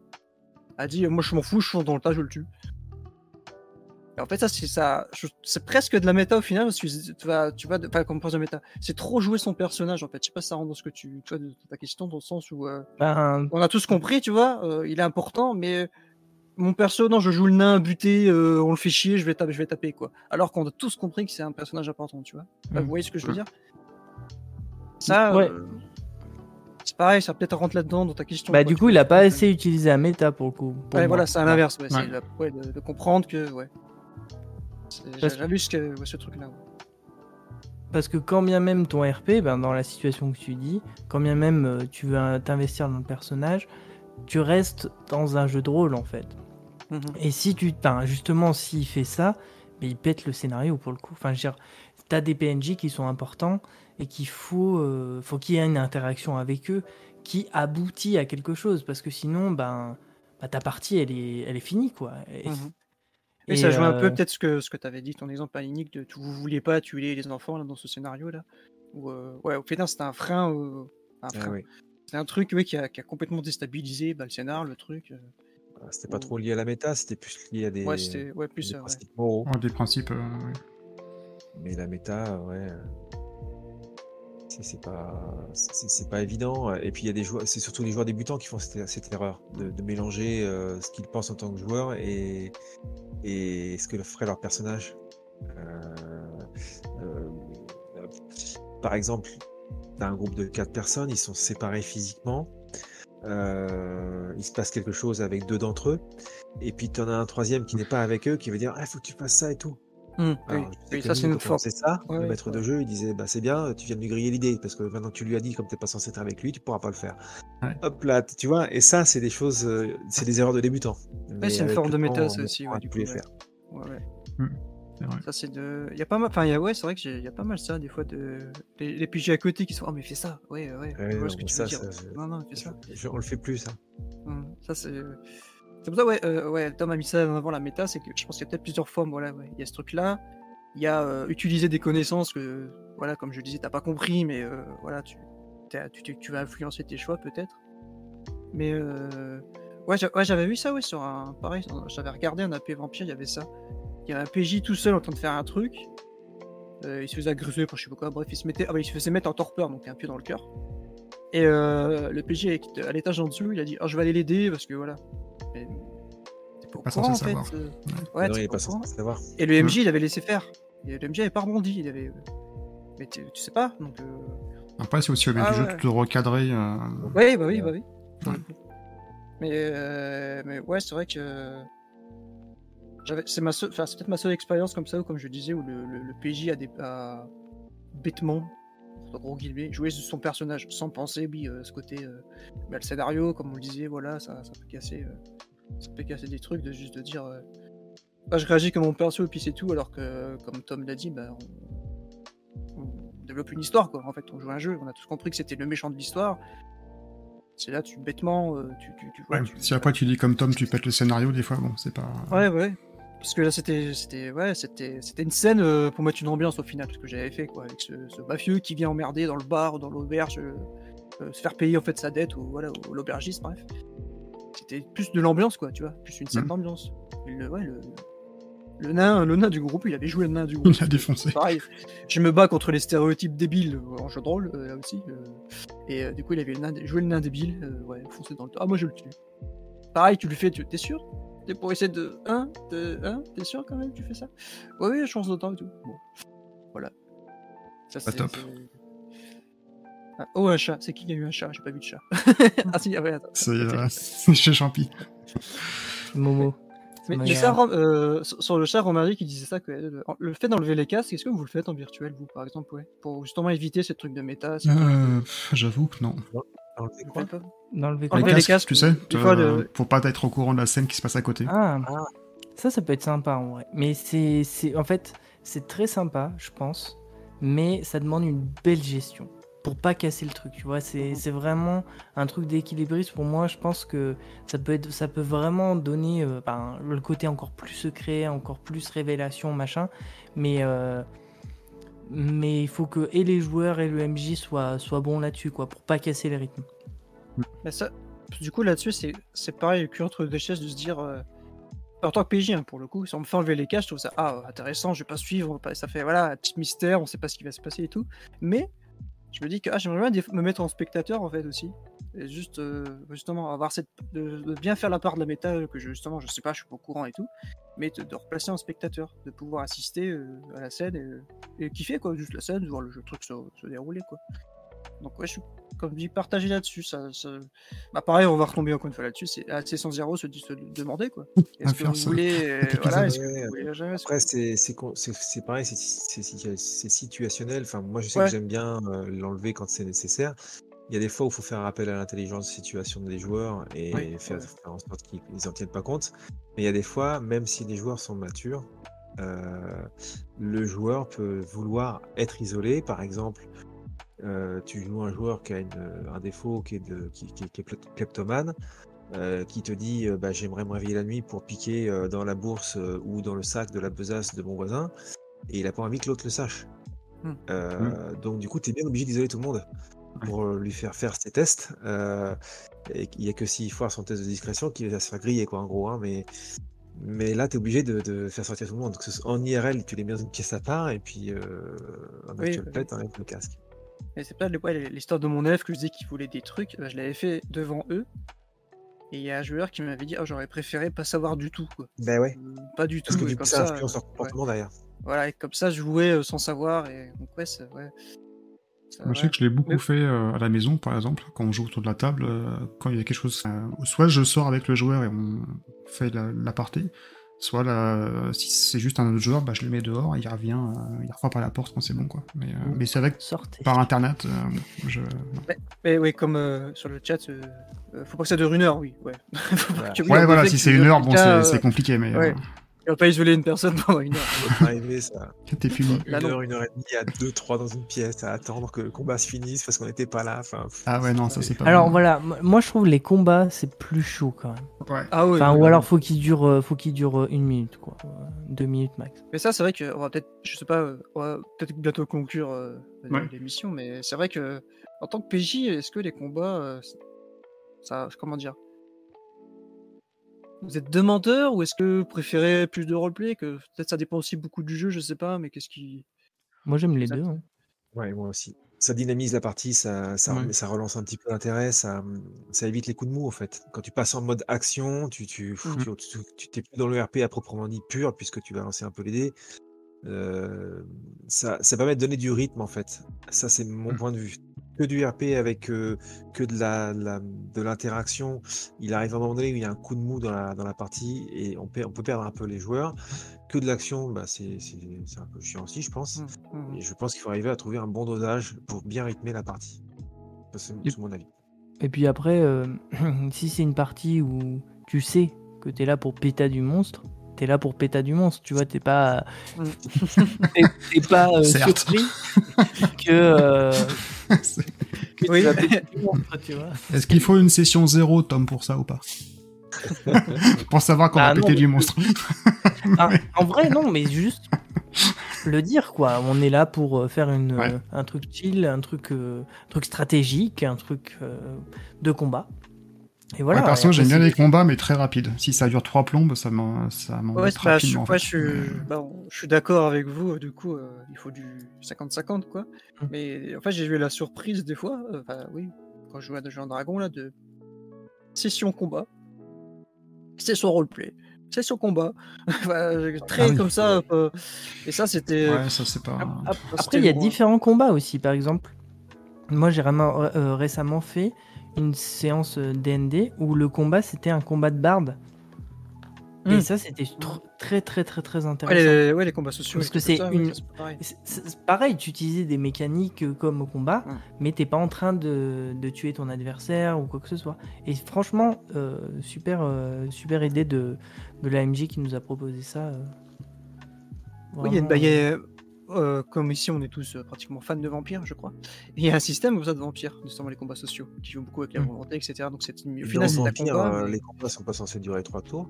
a dit Moi je m'en fous, je fonce dans le tas, je le tue. Et en fait, ça, c'est ça, je- c'est presque de la méta au final, parce que tu vas, tu vas, enfin, comme pense de méta, c'est trop jouer son personnage en fait. Je sais pas si ça rentre dans ce que tu, tu vois, de, de ta question, dans le sens où euh, Ben, on a tous compris, tu vois, euh, il est important, mais mon perso, non, je joue le nain buté, euh, on le fait chier, je vais, taper, je vais taper, quoi. Alors qu'on a tous compris que c'est un personnage important, tu vois. Enfin, Mm. Vous voyez ce que je veux dire? Ça, Ouais. euh, c'est pareil, ça peut-être rentre là-dedans dans ta question. bah quoi, du coup, il a pas assez utilisé la méta pour le coup. pour Ouais, moi. voilà, c'est à l'inverse, ouais, Ouais. ouais, de, de comprendre que, ouais. J'ai vu ce, ce truc-là. Parce que quand bien même ton RP, ben, dans la situation que tu dis, quand bien même euh, tu veux t'investir dans le personnage, tu restes dans un jeu de rôle en fait. Mhm. Et si tu, enfin, justement, s'il fait ça, mais il pète le scénario pour le coup. Enfin, je veux dire, t'as des PNJ qui sont importants et qu'il faut, euh, faut qu'il y ait une interaction avec eux qui aboutit à quelque chose, parce que sinon, ben, bah, ta partie, elle est, elle est finie, quoi. Et, Mhm. Et, Et ça joue un peu euh, peut-être ce que, ce que tu avais dit, ton exemple à Inic, de tu, vous vouliez pas tuer les enfants là, dans ce scénario-là. Ou, euh, ouais, au final, c'était un frein. euh, un Ah frein. oui. C'est un truc ouais, qui, a, qui a complètement déstabilisé bah, le scénar, le truc. euh. Ah, C'était pas trop lié à la méta, c'était plus lié à des, Ouais, c'était ouais, plus des ça. principes moraux. Ouais, des principes. euh, ouais. Mais la méta, ouais. C'est pas, c'est pas évident. Et puis il y a des joueurs, c'est surtout les joueurs débutants qui font cette, erreur de, mélanger euh, ce qu'ils pensent en tant que joueur et, et ce que ferait leur personnage. Euh, euh, par exemple, t'as un groupe de quatre personnes, ils sont séparés physiquement. Euh, il se passe quelque chose avec deux d'entre eux, et puis tu en as un troisième qui n'est pas avec eux, qui veut dire Ah, faut que tu fasses ça et tout. Hum, Alors, oui, oui, ça c'est notre force. faisait ça, Ouais, le ouais, maître de ouais. jeu, il disait bah c'est bien, tu viens de lui griller l'idée parce que maintenant que tu lui as dit comme t'es pas censé être avec lui, tu pourras pas le faire. Ouais. Hop là, tu vois, et ça c'est des choses, euh, c'est des erreurs de débutants. Mais c'est une forme de on ça aussi, ouais, du les coup, ouais. faire. Ouais, ouais. C'est vrai. Ça c'est de. Il y a pas mal. Enfin, il y a... ouais, c'est vrai que j'ai- il y a pas mal ça, des fois, de. Les, les PJ à côté qui sont. Oh, mais fais ça. Ouais, ouais. Ouais, je vois non, ce que tu ça, veux dire. ça, Non, non, fais ça. on le fait plus ça. Hum, Ça, c'est. Ouais, euh, ouais, Tom a mis ça avant la méta, c'est que je pense qu'il y a peut-être plusieurs formes. Voilà. Il y a ce truc-là. Il y a euh, utiliser des connaissances que, voilà, comme je le disais, t'as pas compris, mais euh, voilà, tu, tu, vas influencer tes choix peut-être. Mais ouais, j'a- ouais, j'avais vu ça, ouais, sur un. Pareil, j'avais regardé un AP Vampire, il y avait ça. Il y avait un PJ tout seul en train de faire un truc. Il se faisait agresser je sais pas quoi. Bref, il se mettait, ah, bah, il se faisait mettre en torpeur, donc un pied dans le cœur. Et le PJ à l'étage en dessous, il a dit Ah, je vais aller l'aider parce que voilà. Mais t'es pas censé en fait. savoir. euh. non, Ouais, il t'es est pas pas au courant. censé savoir. Et le MJ, il avait laissé faire. Et le MJ avait pas rebondi. Il avait. Mais tu sais pas, donc. euh, Après, c'est aussi au milieu Ah du jeu de te recadrer. euh, Oui, bah oui, bah oui. Ouais. Mais, euh, mais ouais, c'est vrai que. C'est ma seule- enfin, c'est peut-être ma seule expérience comme ça, ou comme je disais, où le, le- le PJ a, des, a bêtement, gros guillemets, joué sur son personnage sans penser, oui, euh, ce côté. euh, bah, le scénario, comme on le disait, voilà, ça, ça peut casser. euh, ça peut casser des trucs, de juste de dire. euh, bah, je réagis comme mon perso, et puis c'est tout, alors que, comme Tom l'a dit, bah, on, on développe une histoire, quoi. En fait, on joue un jeu, on a tous compris que c'était le méchant de l'histoire. C'est là, tu bêtement, euh, tu, tu, tu vois. ouais, tu- Si après tu dis comme Tom, tu pètes le scénario, des fois, bon, c'est pas. Ouais, ouais. Parce que là, c'était, c'était, ouais, c'était, c'était une scène euh, pour mettre une ambiance au final, ce que j'avais fait, quoi, avec ce, ce mafieux qui vient emmerder dans le bar ou dans l'auberge, euh, se faire payer en fait sa dette ou voilà, ou l'aubergiste, bref. C'était plus de l'ambiance, quoi, tu vois, plus une scène Mhm. d'ambiance. Le, ouais, le, Le nain, le nain du groupe, il avait joué le nain du groupe. Il a défoncé. Pareil, je me bats contre les stéréotypes débiles en jeu de rôle, euh, là aussi. euh, et euh, du coup, il avait le nain, joué le nain débile, ouais, foncé dans le. Ah, moi je le tue. Pareil, tu le fais, tu t'es sûr? T'es pour essayer de. Hein de, hein T'es sûr quand même, tu fais ça? Ouais, oui, chance de temps et tout. Bon. Voilà. Ça, Pas top. Ah, oh, un chat, c'est qui qui a eu un chat? J'ai pas vu de chat. ah, si, ah ouais, attends. C'est euh, c'est chez Champi. Momo. Mais, Ça mais euh, sur le chat, Romaric, il disait ça que le, le fait d'enlever les casques, est-ce que vous le faites en virtuel, vous, par exemple, ouais? Pour justement éviter ces trucs de méta Euh, J'avoue que non. Enlever quoi? Les casques, tu sais, des fois, euh, le- pour pas être au courant de la scène qui se passe à côté. Ah, Ah. ça, ça peut être sympa en vrai. Mais c'est, c'est, en fait, c'est très sympa, je pense. Mais ça demande une belle gestion pour pas casser le truc. Tu vois, c'est, Mhm. c'est vraiment un truc d'équilibriste. Pour moi, je pense que ça peut être, ça peut vraiment donner euh, ben, le côté encore plus secret, encore plus révélation, machin. Mais euh, mais il faut que et les joueurs et le MJ soient, soient bons là-dessus, quoi, pour pas casser les rythmes. Mais ça, du coup, là-dessus, c'est c'est pareil, cul entre deux chaises de se dire. euh, en tant que PJ, hein, pour le coup, si on me fait enlever les caches, je trouve ça ah, intéressant, je vais pas suivre, ça fait voilà, un petit mystère, on sait pas ce qui va se passer et tout. Mais je me dis que ah, j'aimerais bien me mettre en spectateur en fait aussi. Et juste, euh, justement, avoir cette. De, bien faire la part de la méta que je, justement, je sais pas, je suis pas au courant et tout. Mais de, replacer en spectateur, de pouvoir assister euh, à la scène et, kiffer quoi, juste la scène, voir le jeu- truc se, se dérouler quoi. Donc ouais, je suis comme dit partagé là-dessus. Ça, ça... Bah pareil, on va retomber encore une fois là-dessus. C'est assez sans zéro se, se demander quoi. Est-ce que vous ça. voulez, euh, voilà, est-ce épisode. que vous voulez jamais Après, c'est pareil, c'est c'est situa- c'est situationnel. Enfin, moi, je sais Ouais. que j'aime bien euh, l'enlever quand c'est nécessaire. Il y a des fois où il faut faire appel à l'intelligence situation des joueurs et Oui, faire, ouais. faire en sorte qu'ils n'en tiennent pas compte. Mais il y a des fois, même si les joueurs sont matures, euh, le joueur peut vouloir être isolé. Par exemple, euh, tu joues un joueur qui a une- un défaut qui est, de, qui, qui- qui est klep- kleptomane, euh, qui te dit euh, bah, j'aimerais me réveiller la nuit pour piquer euh, dans la bourse euh, ou dans le sac de la besace de mon voisin, et il n'a pas envie que l'autre le sache. Hmm. Euh, Donc du coup, tu es bien obligé d'isoler tout le monde pour euh, lui faire faire ses tests. euh, et il n'y a que s'il foire son test de discrétion qu'il va se faire griller, quoi, en gros. hein, mais, mais là, tu es obligé de, de faire sortir tout le monde. Donc, en IRL, tu les mets dans une pièce à part, et puis euh, en Oui, virtual oui, oui. t'enlèves le casque. Et c'est pas ouais, l'histoire de mon élève que je disais qu'il voulait des trucs. bah, je l'avais fait devant eux. Et il y a un joueur qui m'avait dit ah j'aurais préféré pas savoir du tout quoi. Ben ouais. Euh, Pas du tout. Parce que du coup, comme ça ça, influence leur ouais. comportement derrière. Voilà, et comme ça je jouais euh, sans savoir et donc ouais, c'est- ouais. Ça, Moi, je ouais. sais que je l'ai beaucoup Mais- fait euh, à la maison, par exemple, quand on joue autour de la table, euh, quand il y a quelque chose. euh, soit je sors avec le joueur et on fait la, la partie, soit là, si c'est juste un autre joueur, bah, je le mets dehors et il revient, euh, il refroid par la porte quand c'est bon, quoi. Mais, euh, mais c'est vrai que Sortez. par internet, euh, je. Mais oui, comme euh, sur le chat, euh, euh, faut pas que ça dure une heure, oui. Ouais, Ouais, voilà, si c'est une heure, bon, c'est euh, c'est compliqué, mais ouais. Tu vas pas isoler une personne pendant une heure. Arriver, ça. t'es. Là, Une non. heure, une heure et demie à deux, trois dans une pièce à attendre que le combat se finisse parce qu'on n'était pas là. Enfin, Ah ouais, non, ça c'est pas Alors bon. voilà, moi je trouve les combats c'est plus chaud quand même. Ouais. Ah. Enfin, oui, ou alors faut qu'il dure, euh, faut qu'il dure euh, une minute quoi, Euh, deux minutes max. Mais ça, c'est vrai qu'on va peut-être, je sais pas, on va peut-être bientôt conclure euh, Ouais. l'émission, mais c'est vrai que en tant que PJ, est-ce que les combats, euh, ça, comment dire Vous êtes demandeur ou est-ce que vous préférez plus de roleplay Que peut-être ça dépend aussi beaucoup du jeu, je sais pas, mais qu'est-ce qui Moi j'aime les Ça- deux. hein. Ouais, moi aussi. Ça dynamise la partie, ça, ça, Ouais. ça relance un petit peu l'intérêt, ça, ça évite les coups de mou en fait. Quand tu passes en mode action, tu, tu, tu, tu- tu t'es plus dans le RP à proprement dit pur, puisque tu vas lancer un peu les dés. Euh, ça, ça permet de donner du rythme en fait. Ça, c'est mon Mhm. point de vue. Que du RP avec euh, que de la, la- de l'interaction. Il arrive à un moment donné où il y a un coup de mou dans la, dans la partie et on, peut- on peut perdre un peu les joueurs. Que de l'action, bah, c'est un peu chiant aussi, je pense. Mhm, mhm. Et je pense qu'il faut arriver à trouver un bon dosage pour bien rythmer la partie. C'est mon avis. Et puis après, euh, si c'est une partie où tu sais que t'es là pour péta du monstre, t'es là pour péta du monstre, tu vois, t'es pas, Mm. t'es t'es pas euh, surpris que, euh, que Oui. tu vas péter du monstre, tu vois. Est-ce qu'il faut une session zéro, Tom, pour ça ou pas? Pour savoir qu'on Bah va non, péter mais- du monstre. Ah, en vrai, non, mais juste le dire, quoi. On est là pour euh, faire une, Ouais. euh, un truc chill, un truc, euh, un truc stratégique, un truc euh, de combat. Et voilà. Ouais, perso, j'aime bien les combats, mais très rapides. Si ça dure trois plombes, ça m'en- ça Ouais, c'est pas- je, rapidement. en ouais, fait. je, suis, Mais- bah, je suis d'accord avec vous. euh, Du coup, euh, il faut du 50-50, quoi. Mm. Mais en fait, j'ai eu la surprise des fois, euh, enfin, oui, quand je jouais à Dungeons and Dragons, là, de session combat, session roleplay, session combat, très Ah oui. comme ça. euh, et ça, c'était. Ouais, ça c'est pas. Ap- Après, il y a différents combats aussi. Par exemple, moi, j'ai vraiment, euh, récemment fait une séance euh, DND où le combat, c'était un combat de barde. Et Mm. ça, c'était tr- très, très, très, très Ouais, intéressant. les, ouais, les combats sociaux. Parce que c'est une- pareil. Tu utilisais des mécaniques euh, comme au combat, Mm. mais t'es pas en train de, de tuer ton adversaire ou quoi que ce soit. Et franchement, euh, super, euh, super idée de, de l'AMG qui nous a proposé ça. euh. Oui, il y a une- Vraiment, bah, il y a, euh, comme ici, on est tous euh, pratiquement fans de vampires, je crois. Et Il y a un système comme ça de vampires, justement les combats sociaux, qui joue beaucoup avec la Mm. volonté, etc. Donc c'est une- au final, c'est un combat. euh, mais- les combats sont pas censés durer trois tours.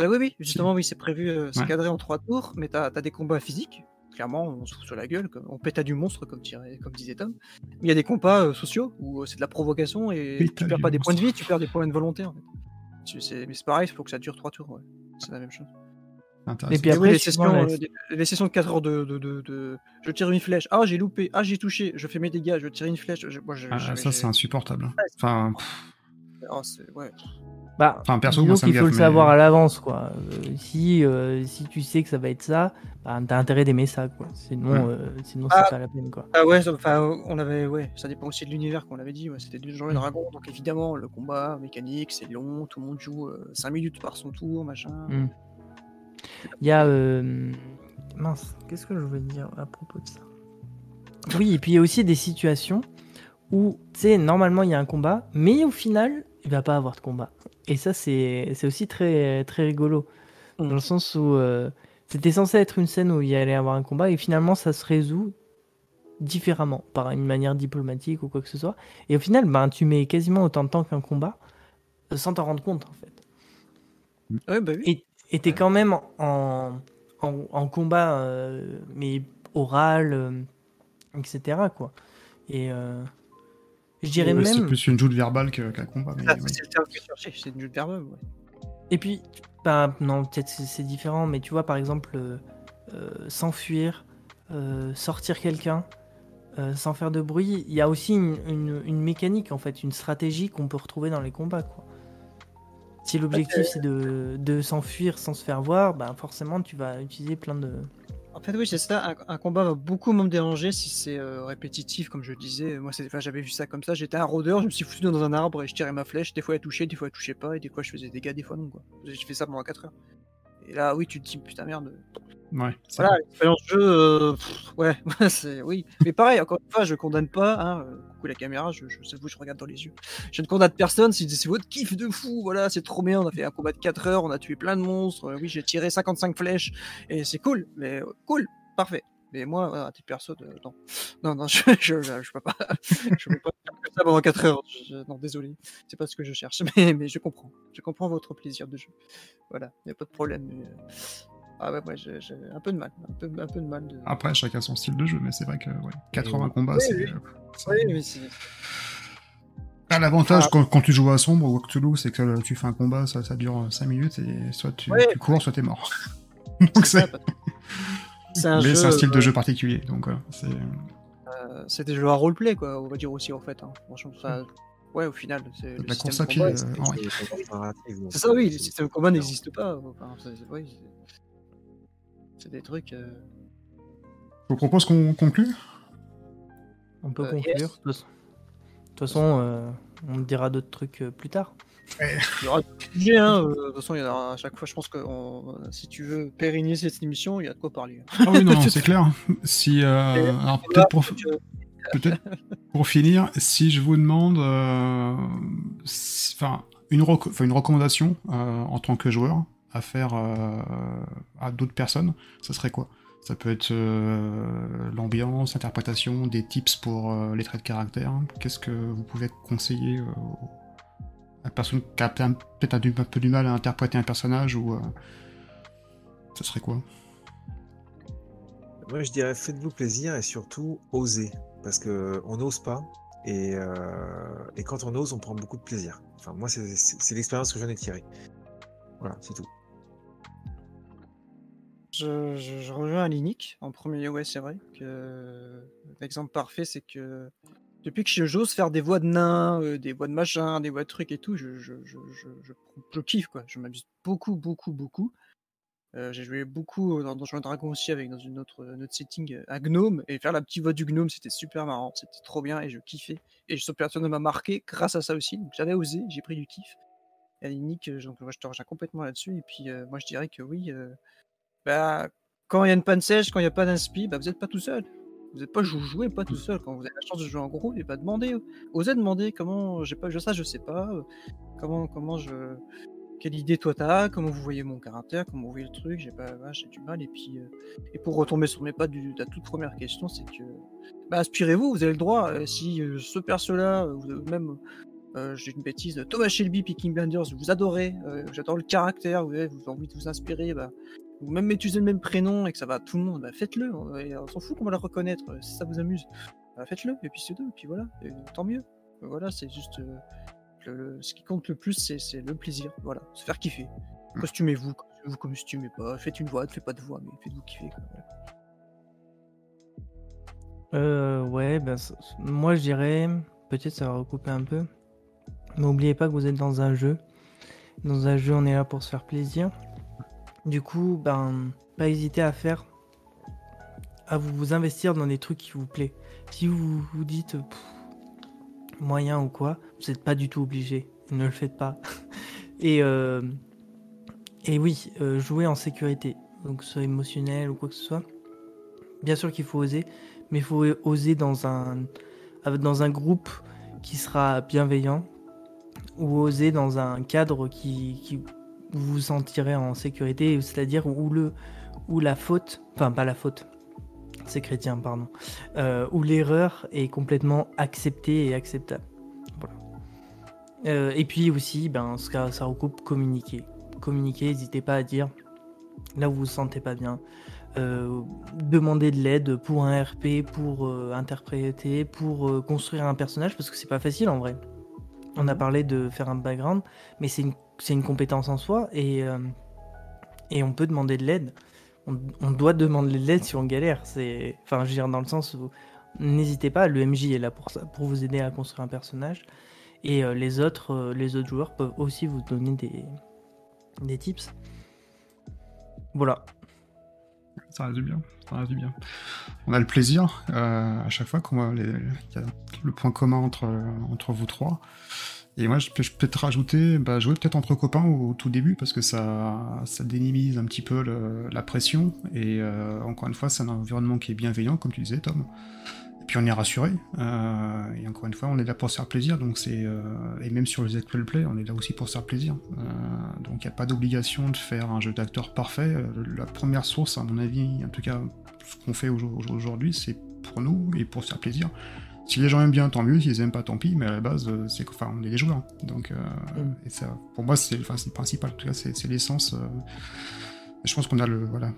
Euh, oui, oui, justement, oui, c'est prévu, c'est Ouais. cadré en trois tours, mais t'as as des combats physiques. Clairement, on se fout sur la gueule, on pète à du monstre, comme, disait Tom. Mais il y a des combats euh, sociaux où euh, c'est de la provocation et Pète tu perds pas des points de vie, tu perds des points de volonté en fait. Mais c'est pareil, il faut que ça dure trois tours, ouais. C'est la même chose. Et puis Et après, oui, les, sessions, euh, les sessions de 4 heures de, de, de, de- Je tire une flèche. Ah, j'ai loupé. Ah, j'ai touché. Je fais mes dégâts. Je tire une flèche. Je- moi, je- Ah, je- ça c'est insupportable. Enfin, Ah, ouais. Bah, Enfin, perso, moi, ça me qu'il faut gaffe, le mais- savoir à l'avance, quoi. Euh, si, euh, si tu sais que ça va être ça, bah, t'as intérêt d'aimer ça, quoi. Sinon, Ouais. euh, sinon Ah. c'est pas la peine, quoi. Ah ouais, ça- enfin, on avait, ouais, ça dépend aussi de l'univers qu'on avait dit. Ouais, C'était du genre et Mm. dragon, donc évidemment le combat mécanique c'est long, tout le monde joue 5 minutes par son tour, machin. Mm. Il y a. euh, Mince, qu'est-ce que je veux dire à propos de ça Oui, et puis il y a aussi des situations où, tu sais, normalement il y a un combat, mais au final, il va pas avoir de combat. Et ça, c'est c'est aussi très, très rigolo. Dans le sens où euh, c'était censé être une scène où il y allait avoir un combat, et finalement ça se résout différemment, par une manière diplomatique ou quoi que ce soit. Et au final, ben, tu mets quasiment autant de temps qu'un combat, euh, sans t'en rendre compte, en fait. Ouais, bah oui. Et et t'es quand même en, en, en combat, euh, mais oral, euh, etc. Quoi. Et euh, je dirais ouais, c'est même. plus une joute verbale qu'un combat. mais Ah. C'est le terme que je cherchais, c'est une jeu de verbal. Ouais. Et puis, ben, non, peut-être c'est c'est différent, mais tu vois, par exemple, euh, euh, s'enfuir, euh, sortir quelqu'un, euh, sans faire de bruit, il y a aussi une, une- une mécanique, en fait, une stratégie qu'on peut retrouver dans les combats. Quoi. Si l'objectif c'est de, s'enfuir sans se faire voir, ben forcément tu vas utiliser plein de. En fait, oui, c'est ça. Un, combat va beaucoup me déranger si c'est euh, répétitif, comme je disais. Moi, enfin, j'avais vu ça comme ça. J'étais un rôdeur, je me suis foutu dans un arbre et je tirais ma flèche. Des fois, elle touchait, des fois, elle touchait pas, et des fois, je faisais des dégâts, des fois, non. Quoi. J'ai fait ça pendant 4 heures. Et là, oui, tu te dis, putain, merde. Ouais, c'est Voilà, l'expérience jeu, euh, pff, ouais, c'est oui. Mais pareil, encore une fois, je condamne pas. Hein, euh, coucou la caméra, je, je, c'est vous, je regarde dans les yeux. Je ne condamne personne. Si c'est votre kiff de fou, voilà, c'est trop bien. On a fait un combat de 4 heures, on a tué plein de monstres. euh, oui, j'ai tiré 55 flèches et c'est cool. Mais euh, cool, parfait. Mais moi, voilà, à titre perso, de... non, non, non, je, je, je, je peux pas, je peux pas faire que ça pendant 4 heures. Non, désolé, c'est pas ce que je cherche. Mais, mais je comprends, je comprends votre plaisir de jeu. Voilà, il y a pas de problème. mais, euh, Ah ouais, ouais, j'ai un peu de mal, un peu, un peu de mal. De... Après, chacun son style de jeu, mais c'est vrai que ouais, 80 Oui. combats, Oui, c'est. oui. euh, Oui, c'est. Ah, L'avantage Ah. quand, quand tu joues à Sombre ou Cthulhu, c'est que euh, tu fais un combat, ça, ça dure 5 minutes et soit tu, Ouais. tu cours, soit t'es mort. donc C'est un Mais c'est un style de euh, jeu particulier, donc c'est. euh, c'est des jeux à roleplay, quoi, on va dire aussi, en fait. Hein. Franchement, ça- Ouais, au final, c'est La course à pied, euh, c'est- ça, oui, euh, le système combat n'existe pas. Enfin, c'est des trucs. euh, Je vous propose qu'on conclue On peut Euh, conclure. yes. De toute façon- de toute façon, euh, on dira d'autres trucs euh, plus tard. Il y aura des sujets, hein. euh, De toute façon, il y en aura à chaque fois. Je pense que on- si tu veux pérenniser cette émission, il y a de quoi parler. Ah oui, non, non, c'est clair. Si, euh, alors peut-être pour, Donc, peut-être pour finir, si je vous demande, euh, si- une, reco- enfin, une recommandation euh, en tant que joueur à faire euh, à d'autres personnes, ça serait quoi? Ça peut être euh, l'ambiance, l'interprétation, des tips pour euh, les traits de caractère. Qu'est-ce que vous pouvez conseiller à une personne qui a peut-être un, peu du mal à interpréter un personnage ou ça serait quoi? Moi, je dirais faites-vous plaisir et surtout osez. Parce que on n'ose pas. Et, et quand on ose, on prend beaucoup de plaisir. Enfin, moi, c'est l'expérience que j'en ai tirée. Voilà, c'est tout. Je, je, je rejoins en premier. Ouais, c'est vrai que l'exemple parfait, c'est que depuis que j'ose faire des voix de nains, euh, des voix de machin, des voix de trucs et tout, je, kiffe quoi. Je m'amuse beaucoup, beaucoup, beaucoup. Euh, j'ai joué beaucoup dans Donjons et Dragons aussi avec dans une autre, setting euh, à Gnome et faire la petite voix du Gnome, c'était super marrant, c'était trop bien et je kiffais. Et ce personnage m'a marqué grâce à ça aussi. Donc j'avais osé, j'ai pris du kiff. Et euh, donc moi, je te rejoins complètement là-dessus. Et puis euh, moi je dirais que oui. euh, bah, quand il y a une panne sèche, quand il n'y a pas d'inspi, bah, vous n'êtes pas tout seul. Vous n'êtes pas jou- jouez pas tout seul. Quand vous avez la chance de jouer en groupe, et pas demander. Osez demander comment j'ai pas je ça, je sais pas. euh, Comment comment je quelle idée toi t'as, comment vous voyez mon caractère, comment vous voyez le truc, j'ai pas j'ai du mal. Et puis euh, et pour retomber sur mes pas du, de la toute première question, c'est que bah, aspirez-vous, vous avez le droit. euh, si euh, ce perso-là, euh, même euh, j'ai une bêtise, Thomas Shelby, Peaky Blinders, vous adorez, euh, j'adore le caractère, vous avez, vous avez envie de vous inspirer, bah, ou même utiliser le même prénom et que ça va à tout le monde, bah, faites-le. On, s'en fout qu'on va le reconnaître. Si ça vous amuse, bah, faites-le. Et puis c'est tout. Et puis voilà. Et tant mieux. Voilà, c'est juste. euh, le- le- ce qui compte le plus, c'est le plaisir. Voilà, se faire kiffer. Costumez-vous, vous costumez pas. Faites une voix, ne faites pas de voix, mais faites-vous kiffer. quoi, voilà. Euh, ouais, ben, moi je dirais, peut-être ça va recouper un peu, mais n'oubliez pas que vous êtes dans un jeu. Dans un jeu, on est là pour se faire plaisir. Du coup, ben, pas hésiter à faire, à vous, investir dans des trucs qui vous plaît. Si vous vous dites moyen ou quoi, vous n'êtes pas du tout obligé. Ne le faites pas. et, euh, et oui, euh, jouer en sécurité, donc soit émotionnel ou quoi que ce soit. Bien sûr qu'il faut oser, mais il faut oser dans un, groupe qui sera bienveillant ou oser dans un cadre qui, qui vous vous sentirez en sécurité, c'est-à-dire où, le, où la faute, enfin pas la faute, c'est chrétien, pardon, euh, où l'erreur est complètement acceptée et acceptable. Voilà. Euh, et puis aussi, ben, ce que ça recoupe communiquer. Communiquer, n'hésitez pas à dire là où vous vous sentez pas bien. Euh, demander de l'aide pour un RP, pour euh, interpréter, pour construire un personnage, parce que c'est pas facile en vrai. On a parlé de faire un background, mais c'est une, c'est une compétence en soi et, euh, et on peut demander de l'aide. On, doit demander de l'aide si on galère. Enfin, je veux dire dans le sens où n'hésitez pas, le MJ est là pour ça, pour vous aider à construire un personnage. Et euh, les autres, euh, les autres joueurs peuvent aussi vous donner des, des tips. Voilà. Ça résume bien. Ça bien. On a le plaisir à chaque fois qu'on voit les- le point commun entre, entre vous trois. Et moi, je peux, je peux peut-être rajouter, bah, jouer peut-être entre copains au, tout début, parce que ça, ça dénimise un petit peu la pression. Et euh, encore une fois, c'est un environnement qui est bienveillant, comme tu disais, Tom. Et puis on est rassuré. euh, et encore une fois, on est là pour se faire plaisir. Donc c'est euh, et même sur les actual play, on est là aussi pour se faire plaisir. Donc il n'y a pas d'obligation de faire un jeu d'acteur parfait. La première source, à mon avis, en tout cas, ce qu'on fait au- au- aujourd'hui, c'est pour nous et pour se faire plaisir. Si les gens aiment bien, tant mieux. S'ils aiment pas, tant pis. Mais à la base, euh, c'est enfin, on est des joueurs. Donc, euh, Mm. et ça, pour moi, c'est enfin, le principal. En tout cas, c'est c'est l'essence. euh, je pense qu'on a le voilà,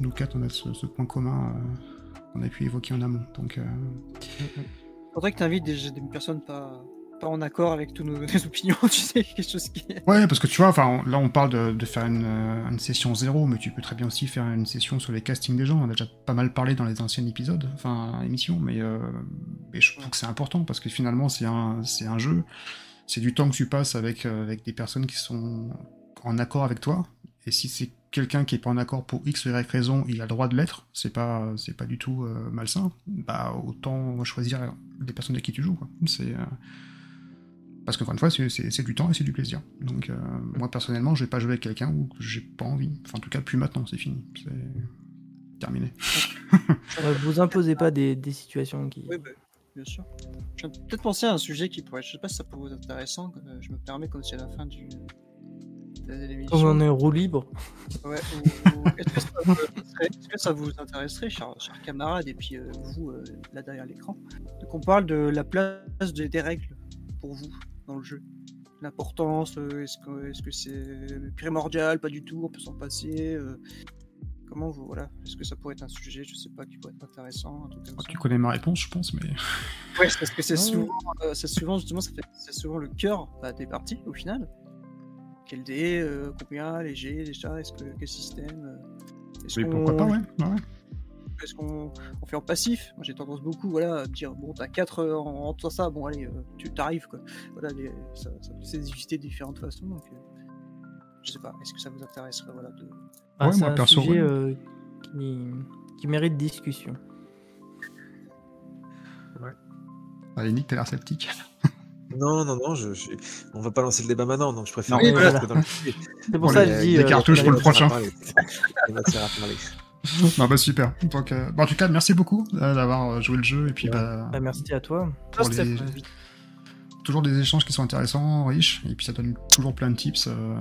nous quatre, on a ce, ce point commun qu'on a pu évoquer en amont. Donc, euh, Faudrait que tu invites des, des personnes pas, pas en accord avec toutes nos, opinions, tu sais, quelque chose qui. Ouais, parce que tu vois, enfin, là on parle de, faire une, euh, une session zéro, mais tu peux très bien aussi faire une session sur les castings des gens. On a déjà pas mal parlé dans les anciens épisodes, enfin émissions, mais, euh, je trouve que c'est important parce que finalement c'est un, c'est un jeu, c'est du temps que tu passes avec, euh, avec des personnes qui sont en accord avec toi. Et si c'est quelqu'un qui est pas en accord pour X ou Y raison, il a le droit de l'être. C'est pas, c'est pas du tout malsain. Bah autant choisir des personnes avec qui tu joues. quoi. C'est parce que, encore une fois, c'est- du temps et c'est du plaisir. Donc, euh, moi, personnellement, je vais pas jouer avec quelqu'un où j'ai pas envie. Enfin, en tout cas, plus maintenant, c'est fini. C'est terminé. Ouais, vous imposez pas des, des situations qui. Oui, bah, bien sûr. Je viens peut-être penser à un sujet qui pourrait, je sais pas si ça pourrait vous être intéressant. euh, je me permets, comme c'est la fin du, de l'émission. Comme on est en roue libre. Ouais, ou- ou- Est-ce que, ça vous intéresserait- est-ce que ça vous intéresserait, chers, chers camarades, et puis euh, vous, euh, là derrière l'écran, qu'on parle de la place des, des règles pour vous? Dans le jeu L'importance, euh, est-ce que est-ce que c'est primordial Pas du tout, on peut s'en passer euh, comment vous, voilà, est-ce que ça pourrait être un sujet, je sais pas, qui pourrait être intéressant, un truc comme ça. Tu connais ma réponse, je pense, mais. Ouais, parce que c'est souvent, euh, c'est souvent justement, ça fait- c'est souvent le cœur bah, des parties au final. Quel dé, euh, combien, léger, déjà, est-ce que quel système est-ce Oui, pourquoi pas, ouais, ouais. Est-ce qu'on on fait en passif Moi j'ai tendance beaucoup voilà, à me dire bon t'as 4 en, en tout ça, bon allez, euh, tu t'arrives quoi. Voilà, les- ça, ça peut s'exister de différentes façons. Donc, euh, je sais pas, est-ce que ça vous intéresserait voilà, de... Ah, Ouais, c'est moi, un perso, sujet ouais. euh, qui, qui mérite discussion. Allez, Nick, t'as l'air sceptique. Non, non, non, je, je- on va pas lancer le débat maintenant, donc je préfère oui, voilà. dans le. C'est pour Bon, ça que je dis. les euh, cartouches pour le prochain. non, bah super. Donc, euh, bah, en tout cas, merci beaucoup euh, d'avoir euh, joué le jeu et puis Ouais. bah, bah, merci à toi. pour les- toujours des échanges qui sont intéressants, riches, et puis ça donne toujours plein de tips. euh.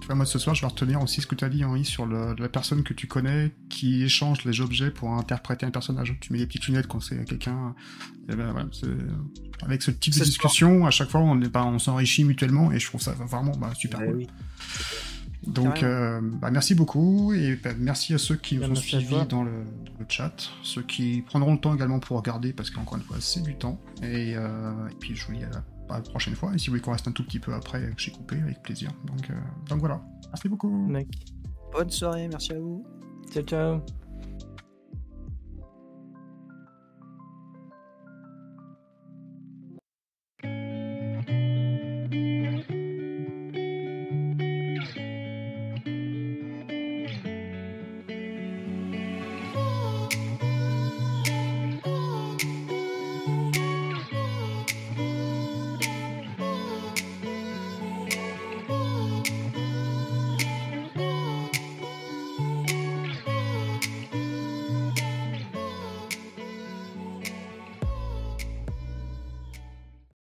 Tu vois, moi ce soir, je vais retenir aussi ce que tu as dit, Henri, sur le- la personne que tu connais qui échange les objets pour interpréter un personnage. Tu mets des petites lunettes quand c'est quelqu'un. ben, voilà, avec ce type de discussion, à chaque fois, on, est, bah, on s'enrichit mutuellement, et je trouve ça vraiment bah, super Ouais, cool. oui. Donc, euh, bah, merci beaucoup et bah, merci à ceux qui nous Bah, ont suivis dans le, dans le chat, ceux qui prendront le temps également pour regarder parce qu'encore une fois, c'est du temps. Et, euh, et puis, je vous dis à la, à la prochaine fois. Et si vous voulez qu'on reste un tout petit peu après, j'ai coupé avec plaisir. Donc, euh, donc voilà. Merci beaucoup. Mec. Bonne soirée, merci à vous. Ciao, ciao.